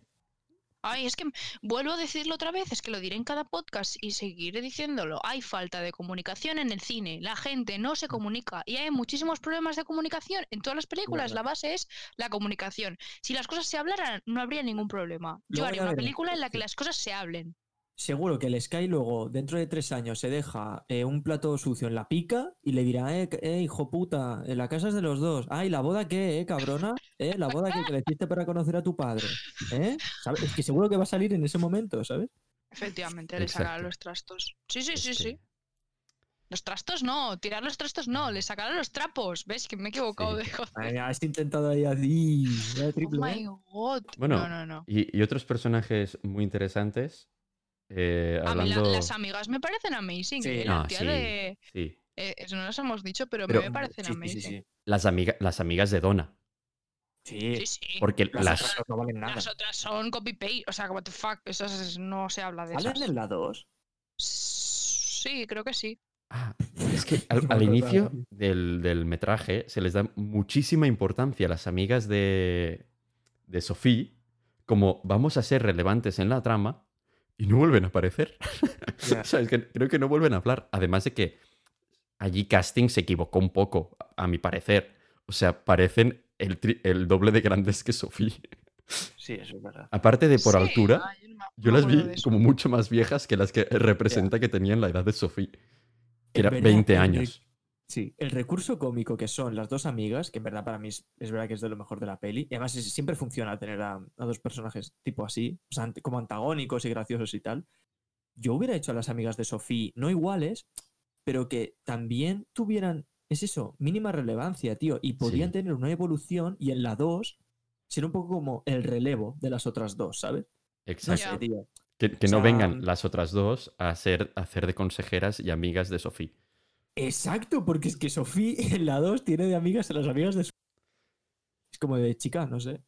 S2: Ay, es que vuelvo a decirlo otra vez, es que lo diré en cada podcast y seguiré diciéndolo. Hay falta de comunicación en el cine, la gente no se comunica y hay muchísimos problemas de comunicación en todas las películas. La base es la comunicación. Si las cosas se hablaran, no habría ningún problema. Yo
S3: Luego
S2: haría
S3: ya
S2: una película en la que las cosas se hablen.
S3: Seguro que el Sky luego, dentro de tres años, se deja eh, un plato sucio en la pica y le dirá, eh, eh, hijo puta, en la casa es de los dos. Ay, ¿la boda qué, eh, cabrona? ¿Eh? La boda que, que le hiciste para conocer a tu padre. ¿Eh? ¿Sabes? Es que seguro que va a salir en ese momento, ¿sabes?
S2: Efectivamente, le sacará los trastos. Sí, sí, sí, sí. Los trastos no, tirar los trastos no, le sacará los trapos. ¿Ves? Que me he equivocado
S1: Sí.
S2: de joder.
S3: Has intentado ahí así.
S2: Oh
S3: triple,
S2: my
S3: ¿eh?
S2: god.
S1: Bueno,
S2: no, no, no.
S1: Y, y otros personajes muy interesantes. Eh,
S2: A mí la-
S1: hablando.
S2: las amigas me parecen amazing.
S3: Sí.
S2: ¿eh?
S1: No, sí,
S2: de.
S1: sí.
S2: eh, eso no las hemos dicho, pero, a
S1: Pero-
S2: mí me parecen amazing.
S3: sí, sí.
S1: Las, amiga- las amigas de Donna.
S3: Sí,
S2: Sí, sí.
S1: Porque
S3: las,
S1: las.
S3: otras no valen nada.
S2: Las otras son copy-paste. O sea, what the fuck. Esas es- no se habla de
S3: ¿Valen
S2: esas.
S3: en la 2?
S2: Sí, creo que sí.
S1: Ah, es que al, inicio del, del metraje se les da muchísima importancia a las amigas de, de Sophie, como vamos a ser relevantes en la trama, y no vuelven a aparecer.
S3: Ya.
S1: O sea, es que creo que no vuelven a hablar. Además de que allí casting se equivocó un poco, a mi parecer. O sea, parecen el, tri- el doble de grandes que Sophie.
S3: Sí, eso es verdad.
S1: Aparte de por
S2: Sí,
S1: altura,
S2: yo
S1: las vi como mucho más viejas que las que representa que tenían la edad de Sophie. Que era
S3: verdad,
S1: 20
S3: el re-
S1: años.
S3: Sí, el recurso cómico que son las dos amigas, que en verdad para mí es, es verdad que es de lo mejor de la peli, y además es- siempre funciona tener a, a dos personajes tipo así, o sea, como antagónicos y graciosos y tal. Yo hubiera hecho a las amigas de Sophie no iguales, pero que también tuvieran, es eso, mínima relevancia, tío, y podían
S1: Sí.
S3: tener una evolución y en la 2 ser un poco como el relevo de las otras dos, ¿sabes? No
S1: Exacto.
S3: sé,
S2: Ya.
S3: tío.
S1: Que, que
S3: O
S1: no vengan las otras dos a, ser, a hacer de consejeras y amigas de Sophie.
S3: Exacto, porque es que Sophie en la 2 tiene de amigas a las amigas de su... Es como de chica, no sé.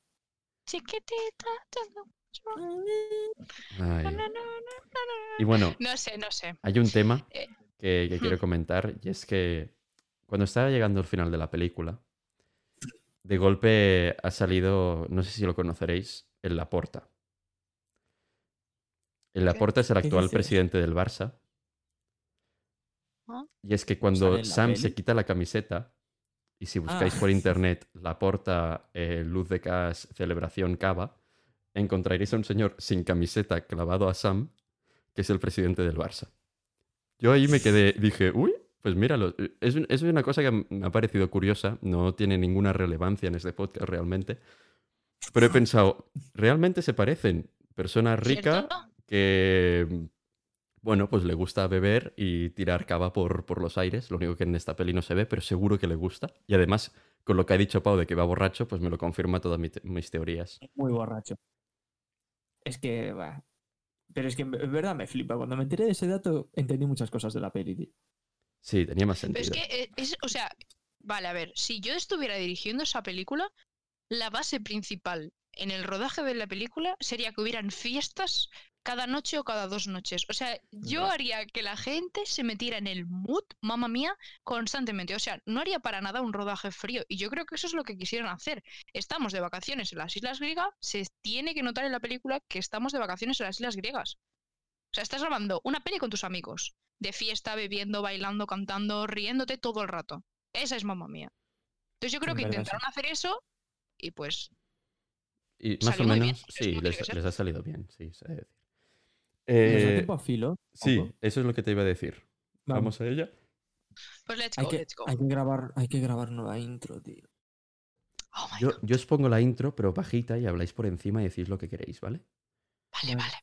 S2: Chiquitita.
S1: Ay.
S2: na.
S1: Y bueno,
S2: No sé, no sé.
S1: hay un tema
S2: Eh,
S1: que, que quiero comentar y es que cuando estaba llegando al final de la película, de golpe ha salido, no sé si lo conoceréis, el Laporta. El Laporta es el
S3: ¿Qué
S1: actual presidente del Barça. Y es que
S3: ¿Sale
S1: cuando
S3: la
S1: Sam se quita la camiseta, y si buscáis
S3: Ah.
S1: por internet Laporta, eh, Luz de Cas, Celebración Cava, encontraréis a un señor sin camiseta clavado a Sam, que es el presidente del Barça. Yo ahí me quedé, dije, uy, pues míralo. Es, es una cosa que me ha parecido curiosa, no tiene ninguna relevancia en este podcast realmente. Pero he pensado, realmente se parecen. Persona rica que, bueno, pues le gusta beber y tirar cava por, por los aires. Lo único que en esta peli no se ve, pero seguro que le gusta. Y además, con lo que ha dicho Pau de que va borracho, pues me lo confirma todas mi te- mis teorías.
S3: Muy borracho. Es que, bah. Pero es que en verdad me flipa. Cuando me enteré de ese dato, entendí muchas cosas de la peli, tío.
S1: Sí, tenía más
S2: Pero
S1: sentido.
S2: es que, eh, es, o sea, vale, a ver, si yo estuviera dirigiendo esa película, la base principal en el rodaje de la película sería que hubieran fiestas cada noche o cada dos noches. O sea, yo haría que la gente se metiera en el mood, mamá mía, constantemente. O sea, no haría para nada un rodaje frío. Y yo creo que eso es lo que quisieron hacer. Estamos de vacaciones en las Islas Griegas, se tiene que notar en la película que estamos de vacaciones en las Islas Griegas. O sea, estás grabando una peli con tus amigos, de fiesta, bebiendo, bailando, cantando, riéndote todo el rato. Esa es mamá mía. Entonces yo creo
S3: En
S2: que
S3: verdad,
S2: intentaron hacer eso y pues
S1: Y más o
S2: bien,
S1: menos, sí, les ha salido bien, sí, se debe decir.
S3: ¿Nos da
S1: Eh,
S3: tiempo a filo?
S1: sí, eso es lo que te iba a decir. Vamos a ella.
S2: Pues let's
S3: Hay
S2: go,
S3: que,
S2: let's go.
S3: hay que grabar, hay que grabar nueva intro, tío.
S2: Oh my
S1: Yo,
S2: God.
S1: yo os pongo la intro, pero bajita y habláis por encima y decís lo que queréis, ¿vale?
S2: Vale, vale.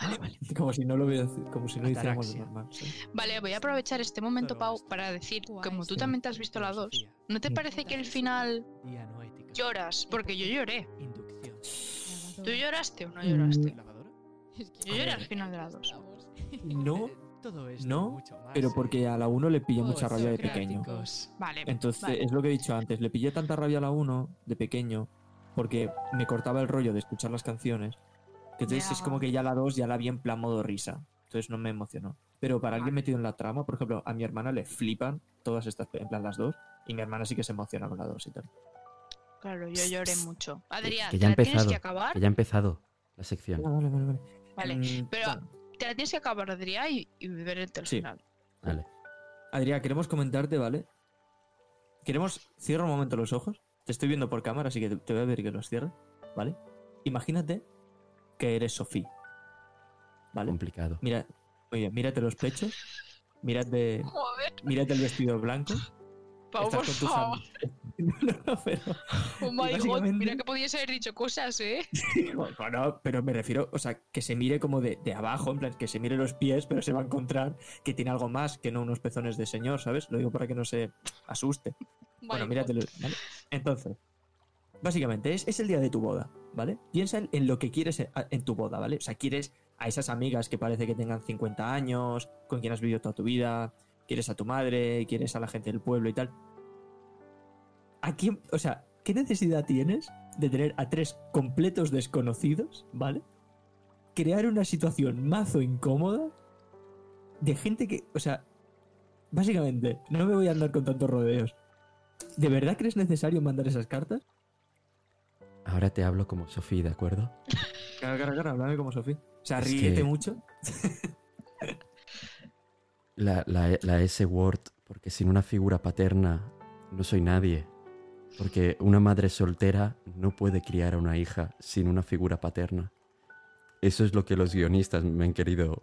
S2: Vale, vale.
S3: Como si no lo hubiera, como si no hiciéramos normal. ¿sabes?
S2: Vale, voy a aprovechar este momento, Pau, para decir, como tú también te has visto la 2, ¿no te parece que el final lloras? Porque yo lloré. ¿Tú lloraste o no lloraste? Yo lloré al final de la 2.
S3: No,
S6: Todo esto
S3: no,
S6: y mucho más
S3: pero
S6: en
S3: porque a la 1 le pillé mucha rabia de pequeño.
S2: Vale.
S3: Entonces,
S2: vale.
S3: es lo que he dicho antes, le pillé tanta rabia a la 1 de pequeño porque me cortaba el rollo de escuchar las canciones. Que entonces es como que ya la 2 ya la vi en plan modo risa. Entonces no me emocionó. Pero para alguien metido en la trama, por ejemplo, a mi hermana le flipan todas estas, en plan las dos, y mi hermana sí que se emociona con la 2 y tal.
S2: Claro, yo lloré mucho. Adrián,
S1: que
S2: te
S1: ya ha
S2: tienes
S1: empezado.
S2: que acabar.
S1: Que ya ha empezado la sección.
S3: Ah, vale, vale, vale.
S2: Vale,
S3: Mm,
S2: pero-
S3: bueno,
S2: Te la tienes que acabar, Adrián, y, y verte el
S3: Sí.
S2: final.
S1: Vale.
S3: Adrián, queremos comentarte, ¿vale? Queremos. Cierra un momento los ojos. Te estoy viendo por cámara, así que te, voy a ver que los cierres, ¿vale? Imagínate que eres Sofía. ¿vale?
S1: Complicado.
S3: Mira, muy bien, mírate los pechos, mírate,
S2: Joder,
S3: mírate el vestido blanco.
S2: Pau, por favor.
S3: No, no, no, pero,
S2: Oh my god, mira que podías haber dicho cosas, ¿eh?
S3: bueno, pero me refiero, o sea, que se mire como de, de abajo, en plan, que se mire los pies, pero se va a encontrar que tiene algo más que no unos pezones de señor, ¿sabes? Lo digo para que no se asuste. Bueno, míratelo, ¿vale? Entonces, básicamente, es, es el día de tu boda, ¿vale? Piensa en, en lo que quieres en, en tu boda, ¿vale? O sea, quieres a esas amigas que parece que tengan 50 años, con quien has vivido toda tu vida, quieres a tu madre, quieres a la gente del pueblo y tal. ¿A quién, o sea, qué necesidad tienes de tener a tres completos desconocidos, ¿vale? Crear una situación mazo incómoda de gente que, o sea, básicamente, no me voy a andar con tantos rodeos. ¿De verdad crees necesario mandar esas cartas?
S1: Ahora te hablo como Sofía, ¿de acuerdo?
S3: Claro, claro, claro, háblame como Sofía. O sea,
S1: Es
S3: ríete
S1: que-
S3: mucho.
S1: La, la, la S-word, porque sin una figura paterna no soy nadie. Porque una madre soltera no puede criar a una hija sin una figura paterna. Eso es lo que los guionistas me han querido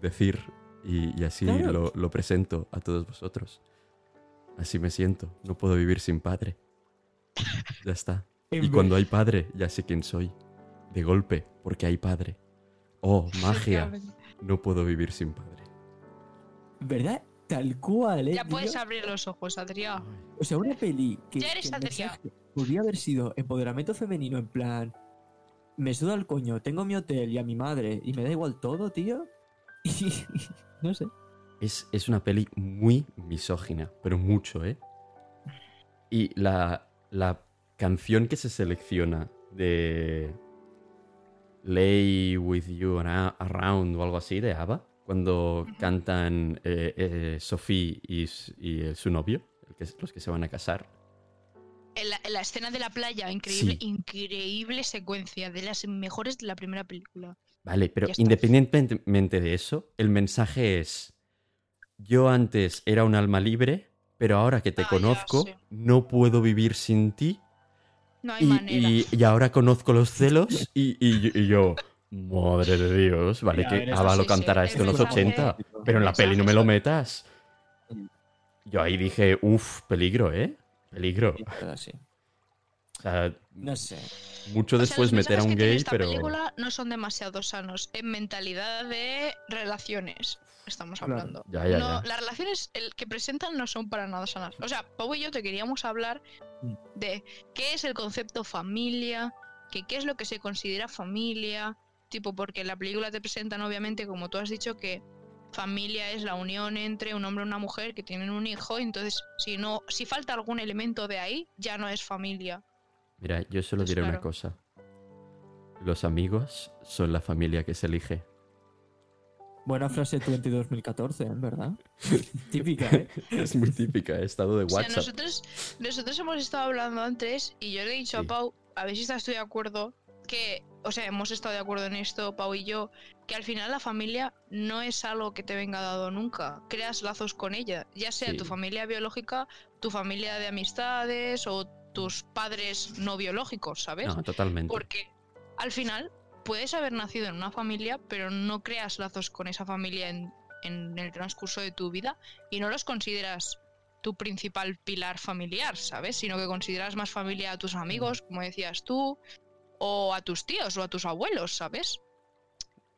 S1: decir y, y así
S3: Claro.
S1: lo, lo presento a todos vosotros. Así me siento. No puedo vivir sin padre. Ya está. Y cuando hay padre, ya sé quién soy. De golpe, porque hay padre. Oh, magia. No puedo vivir sin padre.
S3: ¿Verdad? Tal cual, ¿eh?
S2: Ya puedes
S3: tío?
S2: abrir los ojos, Adrián.
S3: O sea, una peli que,
S2: Ya eres
S3: que el
S2: Adrián.
S3: mensaje podría haber sido empoderamiento femenino en plan... Me suda el coño, tengo mi hotel y a mi madre y me da igual todo, tío. Y no sé.
S1: Es, es una peli muy misógina, pero mucho, ¿eh? Y la, la canción que se selecciona de Lay With You Around o algo así de ABBA, cuando cantan eh, eh, Sophie y, eh, su novio, los que se van a casar.
S2: En la, la escena de la playa, increíble,
S1: Sí.
S2: increíble secuencia, de las mejores de la primera película.
S1: Vale, pero independientemente de eso, el mensaje es, yo antes era un alma libre, pero ahora que te
S2: Ah,
S1: conozco, no puedo vivir sin ti.
S2: No hay
S1: Y,
S2: manera.
S1: y- y ahora conozco los celos y yo, madre de Dios, vale
S3: Ya,
S1: que
S3: eres-
S1: Ava lo
S2: sí, sí,
S1: cantará esto en los
S2: mensaje-
S1: 80, pero en la peli no me lo metas. Yo ahí dije, uff, peligro, ¿eh? Peligro.
S3: Sí, pero sí.
S1: O sea,
S3: No sé.
S1: mucho
S2: O sea,
S1: después meter a un
S2: que
S1: gay,
S2: esta
S1: pero...
S2: película no son demasiado sanos en mentalidad de relaciones. Estamos
S3: Claro.
S2: hablando.
S1: Ya, ya,
S2: No,
S1: ya.
S2: Las relaciones el que presentan no son para nada sanas. O sea, Pau y yo te queríamos hablar de qué es el concepto familia, que qué es lo que se considera familia, tipo porque en la película te presentan obviamente, como tú has dicho, que familia es la unión entre un hombre y una mujer que tienen un hijo, entonces si no, si falta algún elemento de ahí, ya no es familia.
S1: Mira, yo solo
S2: Pues
S1: diré una cosa. Los amigos son la familia que se elige.
S3: Buena frase 22-2014, ¿eh? ¿verdad? Típica, ¿eh?
S1: Es muy típica, he estado de
S2: O sea,
S1: WhatsApp.
S2: nosotros, nosotros hemos estado hablando antes y yo le he dicho
S1: Sí.
S2: a Pau, a ver si estás tú de acuerdo, que, o sea, hemos estado de acuerdo en esto, Pau y yo, que al final la familia no es algo que te venga dado nunca. Creas lazos con ella, ya sea
S1: Sí.
S2: tu familia biológica, tu familia de amistades o tus padres no biológicos, ¿sabes?
S1: No, totalmente.
S2: Porque al final puedes haber nacido en una familia, pero no creas lazos con esa familia en, en el transcurso de tu vida y no los consideras tu principal pilar familiar, ¿sabes? Sino que consideras más familia a tus amigos, como decías tú, o a tus tíos o a tus abuelos, ¿sabes?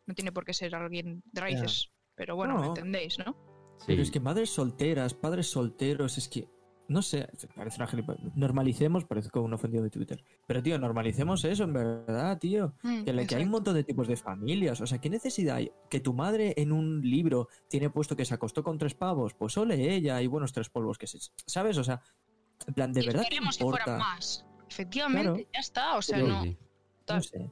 S2: No tiene por qué ser alguien de raíces, pero bueno, me
S3: No.
S2: entendéis, ¿no?
S1: Sí.
S3: Pero es que madres solteras, padres solteros, es que. No sé, parece una gilipollas. Normalicemos, parece como un ofendido de Twitter. Pero, tío, normalicemos eso, en verdad, tío.
S2: Mm,
S3: Que, le- que hay un montón de tipos de familias. O sea, ¿qué necesidad hay? Que tu madre en un libro tiene puesto que se acostó con tres pavos. Pues ole ella y buenos tres polvos que se. ¿Sabes? O sea, en plan, ¿de
S2: Y
S3: verdad te
S2: queremos que
S3: importa?
S2: fueran más. Efectivamente,
S3: Claro.
S2: ya está. O sea,
S3: Pero-
S2: no.
S1: Sí.
S3: No sé.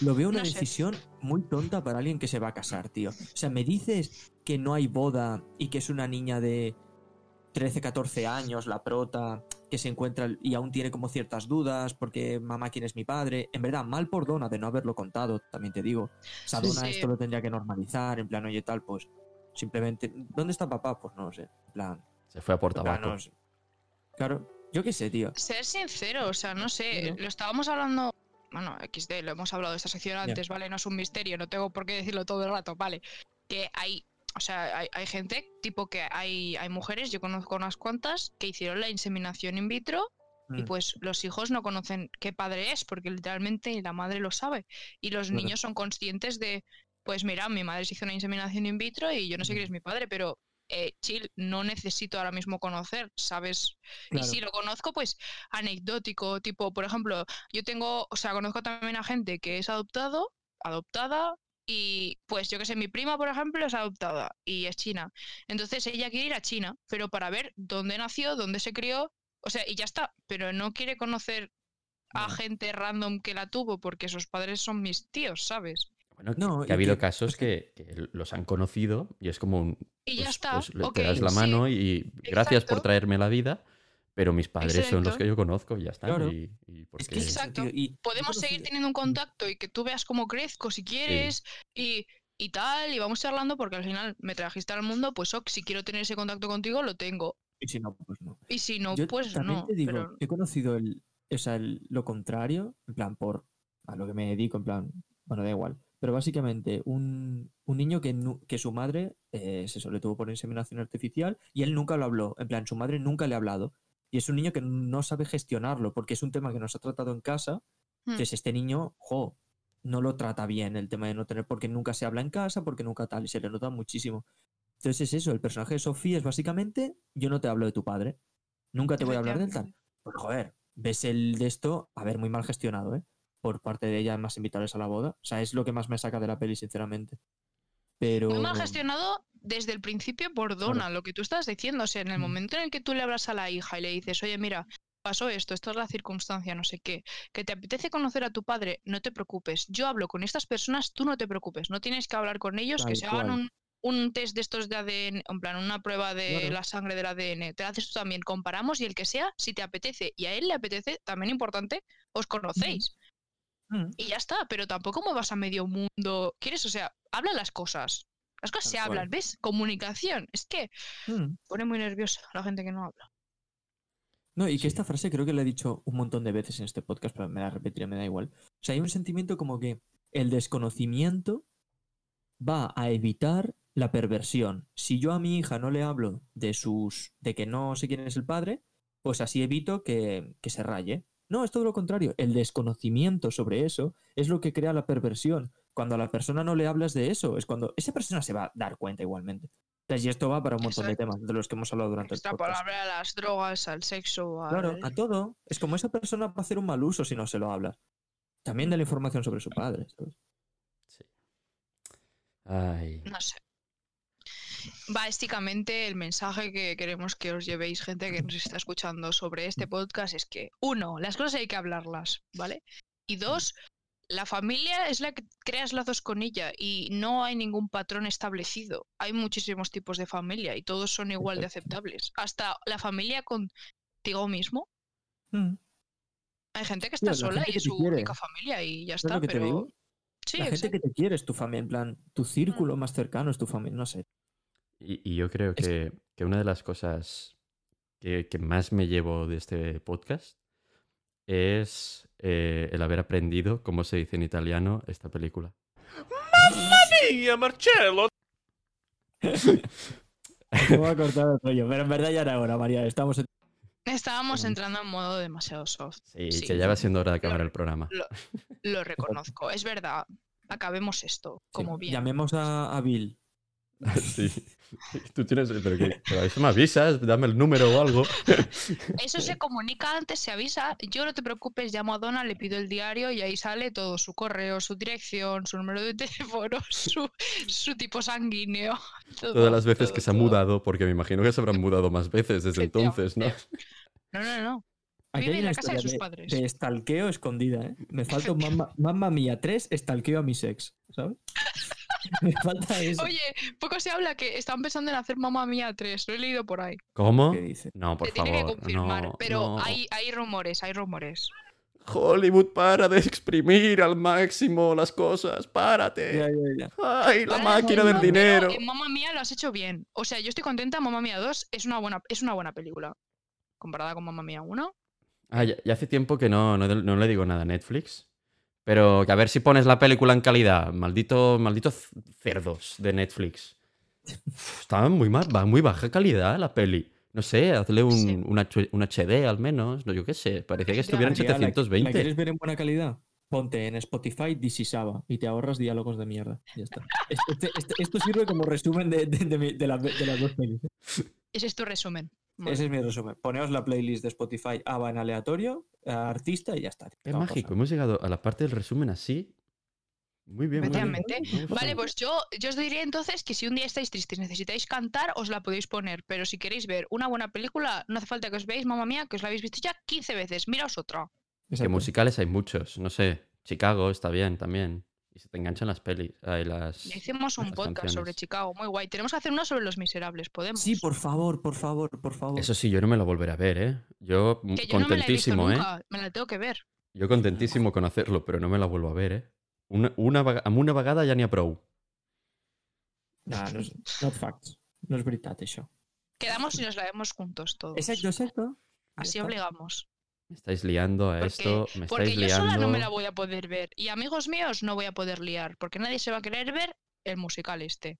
S3: Lo veo una
S2: No sé.
S3: decisión muy tonta para alguien que se va a casar, tío. O sea, me dices que no hay boda y que es una niña de 13, 14 años, la prota, que se encuentra y aún tiene como ciertas dudas porque mamá, ¿quién es mi padre? En verdad, mal por Dona de no haberlo contado, también te digo. O sea, Dona
S2: sí.
S3: esto lo tendría que normalizar, en plan, oye, tal, pues simplemente... ¿Dónde está papá? Pues no lo sé. En plan,
S1: Se fue a por
S3: en plan,
S1: tabaco.
S3: no sé. Claro, yo qué sé, tío.
S2: Ser sincero, o sea, no sé, lo estábamos hablando bueno, XD, lo hemos hablado de esta sección antes, ¿vale? No es un misterio, no tengo por qué decirlo todo el rato, ¿vale? Que hay, o sea, hay, hay gente, tipo que hay, hay mujeres, yo conozco unas cuantas, que hicieron la inseminación in vitro y
S3: Mm.
S2: pues los hijos no conocen qué padre es, porque literalmente la madre lo sabe. Y los niños son conscientes de, pues mira, mi madre se hizo una inseminación in vitro y yo no sé quién es mi padre, pero eh, chill, no necesito ahora mismo conocer, ¿sabes?
S3: Claro.
S2: Y si lo conozco, pues anecdótico, tipo, por ejemplo, yo tengo, o sea, conozco también a gente que es adoptado, adoptada, y pues yo que sé, mi prima, por ejemplo, es adoptada y es china. Entonces ella quiere ir a China, pero para ver dónde nació, dónde se crió, o sea, y ya está, pero no quiere conocer a gente random que la tuvo porque sus padres son mis tíos, ¿sabes?
S1: Bueno, que-
S3: No,
S1: que ha habido
S3: que-
S1: casos
S3: que,
S1: que los han conocido y es como un...
S2: Y ya
S1: pues-
S2: está.
S1: pues le- te das la
S2: sí,
S1: mano y gracias por traerme la vida, pero mis padres son los que yo conozco y ya está.
S3: Claro.
S1: Y, y porque...
S3: Es que
S2: Exacto.
S3: y
S2: podemos seguir teniendo un contacto y que tú veas cómo crezco si quieres y, y tal, y vamos charlando porque al final me trajiste al mundo, pues ok, si quiero tener ese contacto contigo, lo tengo.
S3: Y si no, pues no.
S2: Y si no,
S3: Yo
S2: pues
S3: también
S2: no.
S3: te digo,
S2: pero-
S3: he conocido el, o sea, el- lo contrario, en plan, por a lo que me dedico, en plan, bueno, da igual. Pero básicamente, un, un niño que, que su madre eh, se le tuvo por inseminación artificial y él nunca lo habló. En plan, su madre nunca le ha hablado. Y es un niño que no sabe gestionarlo, porque es un tema que nos ha tratado en casa.
S2: Hmm.
S3: Entonces, este niño, jo, no lo trata bien el tema de no tener, porque nunca se habla en casa, porque nunca tal, y se le nota muchísimo. Entonces es eso, el personaje de Sofía es básicamente, yo no te hablo de tu padre, nunca te voy a hablar del tal. Pues joder, ves el de esto, a ver, muy mal gestionado, ¿eh? Por parte de ella, más invitarles a la boda. O sea, es lo que más me saca de la peli, sinceramente. Pero...
S2: Muy mal gestionado desde el principio por Donna, lo que tú estás diciendo. O sea, en el
S3: Mm.
S2: momento en el que tú le hablas a la hija y le dices, oye, mira, pasó esto, esta es la circunstancia, no sé qué, que te apetece conocer a tu padre, no te preocupes. Yo hablo con estas personas, tú no te preocupes. No tienes que hablar con ellos, que se hagan un, un test de estos de ADN, en plan, una prueba de
S3: Claro.
S2: la sangre del ADN. Te la haces tú también, comparamos y el que sea, si te apetece y a él le apetece, también importante, os conocéis.
S3: Mm,
S2: Y ya está, pero tampoco me vas a medio mundo. ¿Quieres? O sea, habla las cosas. Las cosas
S3: Tal
S2: se
S3: cual.
S2: hablan, ¿ves? Comunicación. Es que
S3: mm.
S2: pone muy nerviosa la gente que no habla.
S3: No, y que
S1: Sí.
S3: esta frase creo que la he dicho un montón de veces en este podcast, pero me la repetiré, me da igual. O sea, hay un sentimiento como que el desconocimiento va a evitar la perversión. Si yo a mi hija no le hablo de sus. de que no sé quién es el padre, pues así evito que, que se raye. No, es todo lo contrario. El desconocimiento sobre eso es lo que crea la perversión. Cuando a la persona no le hablas de eso, es cuando esa persona se va a dar cuenta igualmente. Entonces, y esto va para un montón de temas de los que hemos hablado durante el podcast.
S2: Extrapolarle a las drogas, al sexo, al...
S3: Claro, a todo. Es como esa persona va a hacer un mal uso si no se lo hablas. También de la información sobre su padre. ¿sabes?
S1: Sí. Ay.
S2: No sé. Básicamente el mensaje que queremos que os llevéis, gente que nos está escuchando sobre este podcast, es que, uno, las cosas hay que hablarlas, ¿vale? Y dos, la familia es la que creas lazos con ella y no hay ningún patrón establecido. Hay muchísimos tipos de familia y todos son igual de aceptables. Hasta la familia contigo mismo.
S3: Mm.
S2: Hay gente que está
S3: la
S2: sola y es su
S3: quiere.
S2: única familia y ya
S3: ¿Sabes
S2: está, pero... Sí,
S3: la gente
S2: exacto.
S3: que te quiere es tu familia, en plan, tu círculo más cercano es tu familia, no sé.
S1: Y, y yo creo
S3: Es-
S1: que, que una de las cosas que, que más me llevo de este podcast es eh, el haber aprendido cómo se dice en italiano esta película.
S5: Mia, Marcello!
S3: Me voy a cortar el rollo, pero en verdad ya era hora, María. Estamos en...
S2: Estábamos entrando en modo demasiado soft.
S1: Sí,
S2: Sí.
S1: que ya va siendo hora de acabar
S2: Lo-
S1: el programa.
S2: Lo reconozco, es verdad. Acabemos esto, como
S3: sí,
S2: bien.
S3: Llamemos a, a Bill.
S1: Sí. Tú tienes. Pero, que, pero eso me avisas, dame el número o algo.
S2: Eso se comunica antes, se avisa. Yo no te preocupes, llamo a Donna, le pido el diario y ahí sale todo: su correo, su dirección, su número de teléfono, su, su tipo sanguíneo. todo,
S1: Todas las veces
S2: todo,
S1: que se ha mudado, porque me imagino que se habrán mudado más veces desde entonces, ¿no?
S2: No, no, no.
S3: Aquí
S2: Vive
S3: hay
S2: en
S3: una
S2: la casa de sus
S3: de,
S2: padres.
S3: de estalqueo escondida, ¿eh? Me falta un mamma, mamma mía 3, estalqueo a mi sex, ¿sabes? Me falta eso.
S2: Oye, poco se habla que están pensando en hacer Mamma Mía 3. Lo he leído por ahí.
S1: ¿Cómo?
S3: ¿Qué dice?
S1: No, por
S2: Te tiene que
S1: favor.
S2: confirmar.
S1: no,
S2: pero
S1: no.
S2: Hay, hay rumores, hay rumores.
S1: Hollywood, para de exprimir al máximo las cosas. Párate.
S3: Ya, ya, ya.
S1: Ay, la máquina
S2: no,
S1: del dinero.
S2: En Mamma Mía lo has hecho bien. O sea, yo estoy contenta. Mamma Mía 2 es una buena, es una buena película. Comparada con Mamma Mía 1.
S1: Ah, ya, ya hace tiempo que no, no, no le digo nada a Netflix. Pero que a ver si pones la película en calidad. Maldito, malditos cerdos de Netflix. Está muy, ma- va muy baja calidad la peli. No sé, hazle un,
S2: Sí.
S1: un HD al menos. No, yo qué sé. Parecía que estuviera en
S3: Tía, ¿la- ¿La
S1: 720.
S3: quieres ver en buena calidad? Ponte en Spotify This is Ava y te ahorras diálogos de mierda. Ya está. Este- este- este- esto sirve como resumen de, de- de mi- de la- de las dos pelis.
S2: Ese es tu resumen. Vale.
S3: Ese es mi resumen. Poneos la playlist de Spotify Ava en aleatorio, a artista y ya está.
S1: Qué
S3: Vamos
S1: mágico. Hemos llegado a la parte del resumen así. Muy bien, muy bien.
S2: Vale, pues yo, yo os diría entonces que si un día estáis tristes y necesitáis cantar, os la podéis poner. Pero si queréis ver una buena película, no hace falta que os veáis, mamá mía, que os la habéis visto ya 15 veces. Miraos otra.
S1: Que
S3: Exacto.
S1: musicales hay muchos. No sé. Chicago está bien también. Y se te enganchan las pelis. ay, las...
S2: Hicimos un
S1: las
S2: podcast sobre. Chicago, muy guay. Tenemos que hacer uno sobre los miserables, podemos.
S3: Sí, por favor, por favor, por favor.
S1: Eso sí, yo no me lo volveré a ver, ¿eh? Yo
S2: que yo no me la he visto
S1: contentísimo, ¿eh?
S2: nunca, me la tengo que ver.
S1: Jo contentísimo con hacerlo, però no me la vuelvo a ver, eh? Una, una, una vegada ja n'hi ha prou.
S3: No és, not facts. No és veritat, això.
S2: Quedamos y nos la vemos juntos todos.
S3: Exacto, exacto.
S2: Así obligamos.
S1: Me estáis liando a
S2: Porque-
S1: esto, me
S2: Porque
S1: estáis
S2: yo
S1: liando.
S2: sola no me la voy a poder ver. Y amigos míos no voy a poder liar. Porque nadie se va a querer ver el musical este.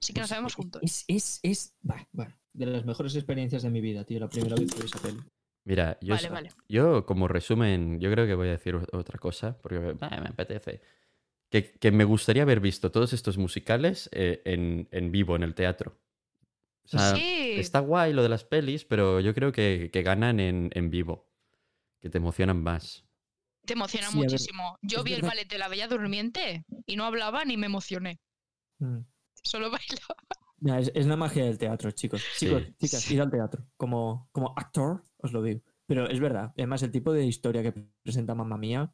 S2: Así que nos vemos
S3: es-
S2: juntos.
S3: Es, es, es, bah, bueno, de las mejores experiencias de mi vida, tío. La primera vez que vi esa peli.
S1: Mira, yo,
S2: Vale,
S1: s-
S2: vale.
S1: yo como resumen, yo creo que voy a decir otra cosa, porque bah, me apetece. Que, que me gustaría haber visto todos estos musicales eh, en, en vivo, en el teatro. O sea,
S2: sí.
S1: está guay lo de las pelis, pero yo creo que, que ganan en, en vivo. Que te emocionan más.
S2: Te emociona
S3: Sí, a ver,
S2: muchísimo. Yo
S3: es
S2: vi el ballet de la Bella Durmiente y no hablaba ni me emocioné.
S3: Mm.
S2: Solo bailaba.
S3: Es, es la magia del teatro, chicos. Chicos,
S1: Sí.
S3: chicas,
S2: Sí.
S3: id al teatro. Como, como actor, os lo digo. Pero es verdad. Además, el tipo de historia que presenta Mamma Mía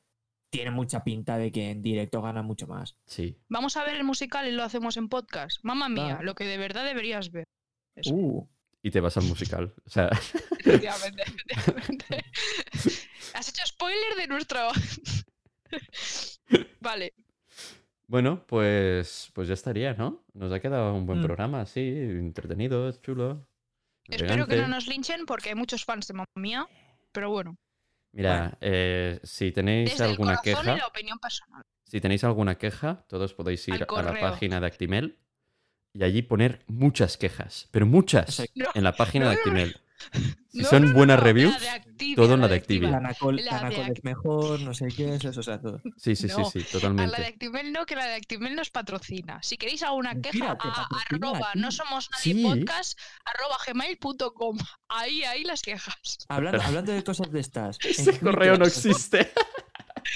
S3: tiene mucha pinta de que en directo gana mucho más.
S1: Sí.
S2: Vamos a ver el musical y lo hacemos en podcast. Mamma mía,
S3: Va.
S2: lo que de verdad deberías ver. Eso.
S3: Uh,
S1: Y te vas al musical. O sea,
S2: Efectivamente, efectivamente. Has hecho spoiler de nuestro. vale.
S1: Bueno, pues, pues ya estaría, ¿no? Nos ha quedado un buen
S3: Mm.
S1: programa, así, entretenido, chulo.
S2: Espero que no nos linchen porque hay muchos fans de Mamma Mía. Pero bueno,
S1: Mira, eh, si tenéis
S2: desde el
S1: alguna
S2: y
S1: queja,
S2: la opinión personal.
S1: si tenéis alguna queja, todos podéis ir a la página de Actimel y allí poner muchas quejas, pero muchas.
S2: No,
S1: en la página de
S2: no, no, no.
S1: Actimel. Si
S2: No,
S1: son
S2: no, no,
S1: buenas
S2: no,
S1: reviews, todo en la de Activia.
S3: la Nacol,
S2: La
S3: la
S2: de
S3: Nacol es mejor, no sé qué, eso, o sea, todo.
S1: Sí, sí, sí, sí,
S2: A la de
S1: totalmente.
S2: Actimel no, que la de Actimel nos patrocina. Si queréis alguna queja, a arroba no somos nadie
S1: Sí.
S2: podcast arroba gmail.com. Ahí, ahí las quejas.
S3: Hablando, hablando de cosas de estas. en
S1: Ese correo no existe.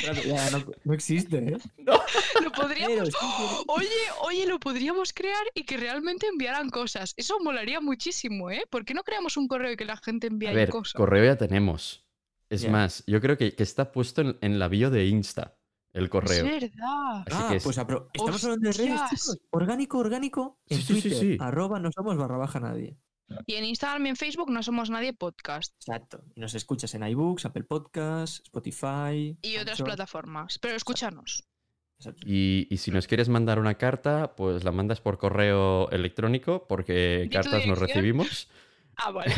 S3: Ya, no, no existe, ¿eh?
S2: Lo podríamos. Oye, oye, lo podríamos crear y que realmente enviaran cosas. Eso molaría muchísimo, ¿eh? ¿Por qué no creamos un correo y que la gente envíe
S1: A ver,
S2: cosas?
S1: correo ya tenemos. Es más, yo creo que, que está puesto en, en la bio de Insta, el
S2: Es
S1: correo.
S2: verdad.
S1: Así
S3: ah,
S1: que es-
S3: pues apro- estamos hablando de redes, chicos. Orgánico, orgánico. En
S1: Sí, sí, sí.
S3: arroba no somos barra baja nadie.
S2: Y en Instagram y en Facebook no somos nadie podcast.
S3: Exacto. Y nos escuchas en iBooks, Apple Podcasts, Spotify.
S2: Y otras
S3: Anchor.
S2: plataformas. Pero escúchanos.
S3: Exacto.
S1: Y, y si nos quieres mandar una carta, pues la mandas por correo electrónico, porque
S2: ¿Y tu
S1: cartas no recibimos.
S2: Ah, vale.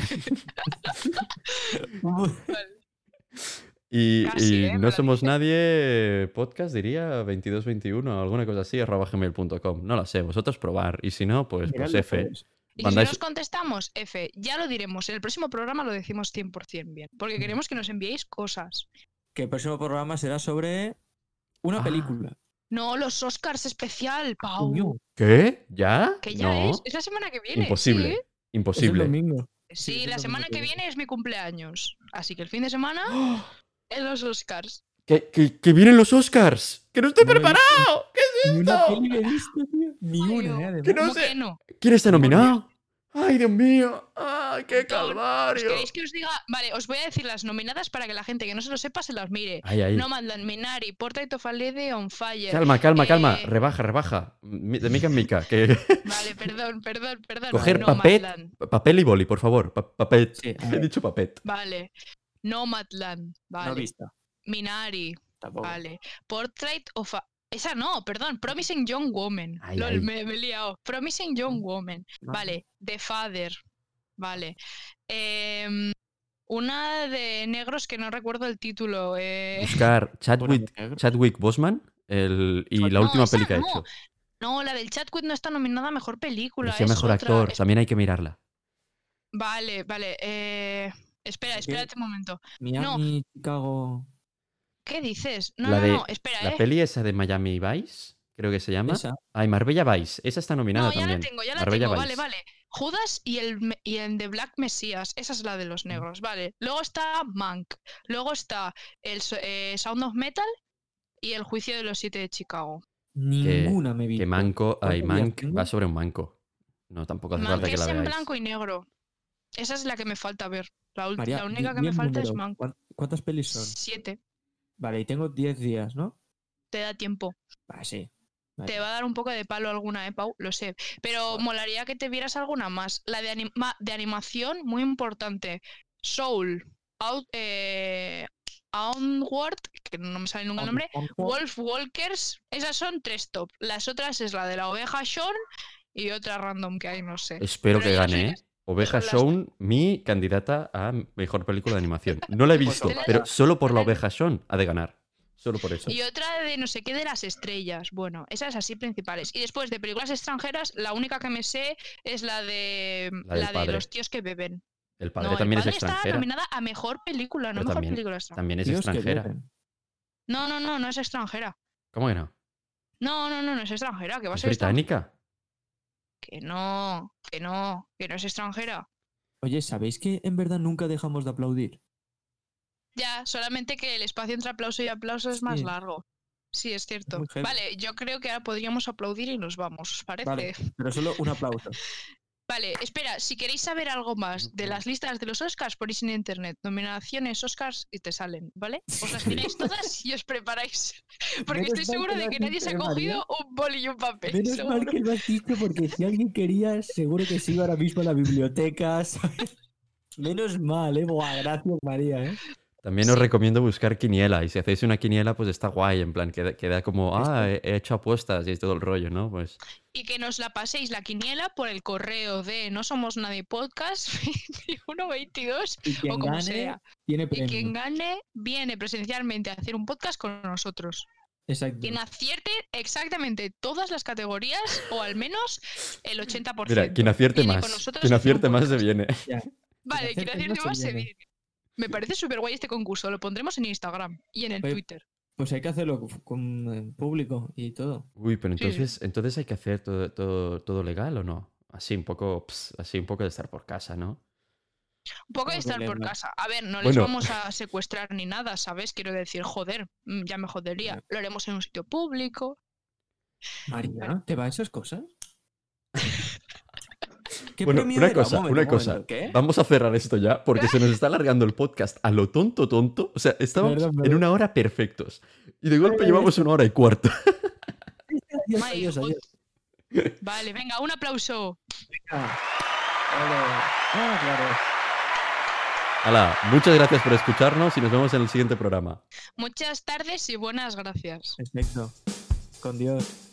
S1: Y,
S2: Casi,
S1: y
S2: ¿eh?
S1: No somos nadie, podcast diría 2221, alguna cosa así, arroba gmail.com. No la sé, vosotros probar. Y si no, pues, pues F.
S3: pues.
S2: Y
S1: Mandáis-
S2: si nos contestamos, F, ya lo diremos. En el próximo programa lo decimos 100% bien. Porque queremos que nos enviéis cosas.
S3: Que el próximo programa será sobre una
S1: Ah.
S3: película.
S2: No, los Oscars especial, Pau.
S3: Coño,
S1: ¿Qué? ¿Ya?
S2: Que ya
S1: no.
S2: es. Es la semana que viene.
S1: Imposible.
S2: Sí,
S3: es el
S1: Imposible.
S3: domingo.
S2: Sí,
S3: es
S2: la semana
S3: que viene.
S2: es mi cumpleaños. Así que el fin de semana en los Oscars.
S1: ¡Que, que, que vienen los Oscars! ¡Que no estoy
S3: No he visto
S1: preparado! ¿Qué es
S3: Ni una
S1: esto?
S3: peli he visto, tío. Ni
S2: Ay,
S3: una,
S2: oh,
S3: ¿eh? además.
S1: que no
S2: ¿Cómo
S1: sé.
S2: que no?
S1: ¿Quién está nominado? ¡Ay, Dios mío! ¡Ay, qué
S2: Montón. ¿Os
S1: calvario!
S2: queréis que os diga? Vale, os voy a decir las nominadas para que la gente que no se lo sepa se las mire.
S1: Ay, ay.
S2: Nomadland, Minari, Portrait of a Lady on Fire.
S1: Calma, calma, calma.
S2: Eh,
S1: Rebaja, rebaja. De mica en mica. Que...
S2: Vale, perdón, perdón, perdón.
S1: Coger papel, papel y boli, por favor. Pa- papet.
S3: Sí, a
S1: He dicho papet.
S2: Vale. Nomadland.
S3: no
S2: Vale. Minari.
S3: Tampoco.
S2: Vale. Portrait of a. Esa no, perdón. Promising Young Woman.
S1: Ay,
S2: Lol,
S1: ay.
S2: Me, me he liado. Promising Young Woman.
S3: No.
S2: Vale. The Father. Vale. Em, Una de negros que no recuerdo el título. eh,
S1: Buscar Chadwick,
S3: negro.
S1: Chadwick Boseman el- y la
S2: No,
S1: última peli que ha
S2: no.
S1: hecho.
S2: No, la del Chatwood no está nominada a mejor película. Es
S1: mejor
S2: otra,
S1: actor,
S2: es-
S1: también hay que mirarla.
S2: Vale, vale. eh, Espera,
S3: ¿Qué?
S2: espérate un momento.
S3: Miami, Chicago.
S2: ¿Qué dices? No,
S1: la
S2: no,
S1: de
S2: no, espera,
S1: la
S2: eh.
S1: peli esa de Miami Vice, creo que se llama.
S3: Esa.
S1: Ay, Marbella Vice, esa está nominada
S2: No, ya
S1: también.
S2: la tengo, ya la
S1: Marbella
S2: tengo. Vale,
S1: Vice.
S2: vale. Judas y el y en The Black Messiah. Esa es la de
S1: Mm.
S2: los negros, vale. Luego está Mank. Luego está el eh, Sound of Metal y el Juicio de los Siete de Chicago.
S3: Ninguna me vi.
S1: Que Manco, ay,
S3: ¿Cuántos días
S1: Mank va sobre un manco. No, tampoco hace
S2: Mank
S1: falta que
S2: es
S1: la
S2: en
S1: veáis.
S2: blanco y negro. Esa es la que me falta ver. La,
S3: María,
S2: la única que me
S3: el
S2: falta es
S3: número. ¿Cuán- ¿Cuántas pelis son?
S2: Siete.
S3: Vale, y tengo 10 días, ¿no?
S2: Te da tiempo.
S3: Ah, sí. Vale.
S2: Te va a dar un poco de palo alguna, ¿eh, Pau? Lo sé. Pero molaría que te vieras alguna más. La de, anima- de animación, muy importante. Soul. Out, eh, Onward, que no me sale nunca el nombre. Wolf Walkers. Esas son tres top. Las otras es la de la oveja Sean y otra random que hay, no sé.
S1: Espero
S2: Pero
S1: que gane, ¿eh? Oveja Shaun, mi candidata a mejor película de animación. No la he visto,
S2: Pues
S1: pero solo por la. Oveja Shaun ha de ganar. Solo por eso.
S2: Y otra de no sé qué de las estrellas. Bueno, esas así principales. Y después de películas extranjeras, la única que me sé es la de
S1: La
S2: de
S1: padre.
S2: los tíos que beben.
S1: El padre
S2: no,
S1: también
S2: el padre
S1: es
S2: está
S1: extranjera.
S2: nominada a mejor película, no
S1: Pero
S2: mejor
S1: también-
S2: película extranjera.
S1: También es extranjera.
S2: No, no, no, no es extranjera.
S1: ¿Cómo que no?
S2: No, no, no, no es extranjera. Que va a
S1: ¿Es
S2: ser extranjera.
S1: británica?
S2: Que no, que no, que no es extranjera.
S3: Oye, ¿sabéis que en verdad nunca dejamos de aplaudir?
S2: Ya, solamente que el espacio entre aplauso y aplauso es más largo. Sí, es cierto. Vale, yo creo que ahora podríamos aplaudir y nos vamos, ¿os parece?
S3: Vale, pero solo un aplauso.
S2: Vale, espera, si queréis saber algo más de las listas de los Oscars, ponéis en internet nominaciones Oscars y te salen, ¿vale? Os las miráis todas y os preparáis. Porque
S3: Menos
S2: estoy segura de que nadie se ha cogido un boli y un papel.
S3: Menos mal que lo has dicho porque si alguien quería, seguro que se iba ahora mismo a la biblioteca. ¿sabes? Menos mal, eh. Buah, gracias, María, eh.
S1: También os recomiendo buscar quiniela. Y si hacéis una quiniela, pues está guay. En plan, queda, queda como, ah, he, he hecho apuestas y todo el rollo, ¿no? Pues
S2: Y que nos la paséis la quiniela por el correo de no somos nadie podcast 2122
S3: Y quien
S2: o como
S3: gane,
S2: sea.
S3: tiene
S2: Y quien gane viene presencialmente a hacer un podcast con nosotros.
S3: Exacto.
S2: Quien acierte exactamente todas las categorías o al menos el 80%.
S1: mira, quien acierte más. Quien acierte más se viene.
S2: Vale, quien
S3: acierte
S2: acierte
S3: más se viene.
S2: Me parece súper guay este concurso. Lo pondremos en Instagram y en el Twitter.
S3: Pues hay que hacerlo con eh, público y todo.
S1: Uy, pero
S2: Sí, sí.
S1: entonces, entonces hay que hacer todo, todo, todo legal o no? Así un poco, ps, así un poco de estar por casa, ¿no?
S2: Un poco de
S3: a
S2: estar por casa. A ver, no les
S1: Bueno.
S2: vamos a secuestrar ni nada, ¿sabes? Quiero decir, joder, mm, ya me jodería. Lo haremos en un sitio público.
S3: María, ¿te va esas cosas? ¿Qué
S1: Bueno,
S3: premio
S1: una
S3: era?
S1: cosa,
S3: Un momento,
S1: una
S3: un
S1: cosa. Vamos a cerrar esto ya porque se nos está alargando el podcast a lo tonto, tonto. O sea, estábamos
S3: Perdón,
S1: en una hora perfectos. Y de golpe llevamos una hora y cuarto.
S3: Adiós, adiós.
S2: Vale, venga, un aplauso.
S3: Venga. Ah, claro.
S1: Hala, muchas gracias por escucharnos y nos vemos en el siguiente programa.
S2: Muchas tardes y buenas gracias.
S3: Perfecto. Con Dios.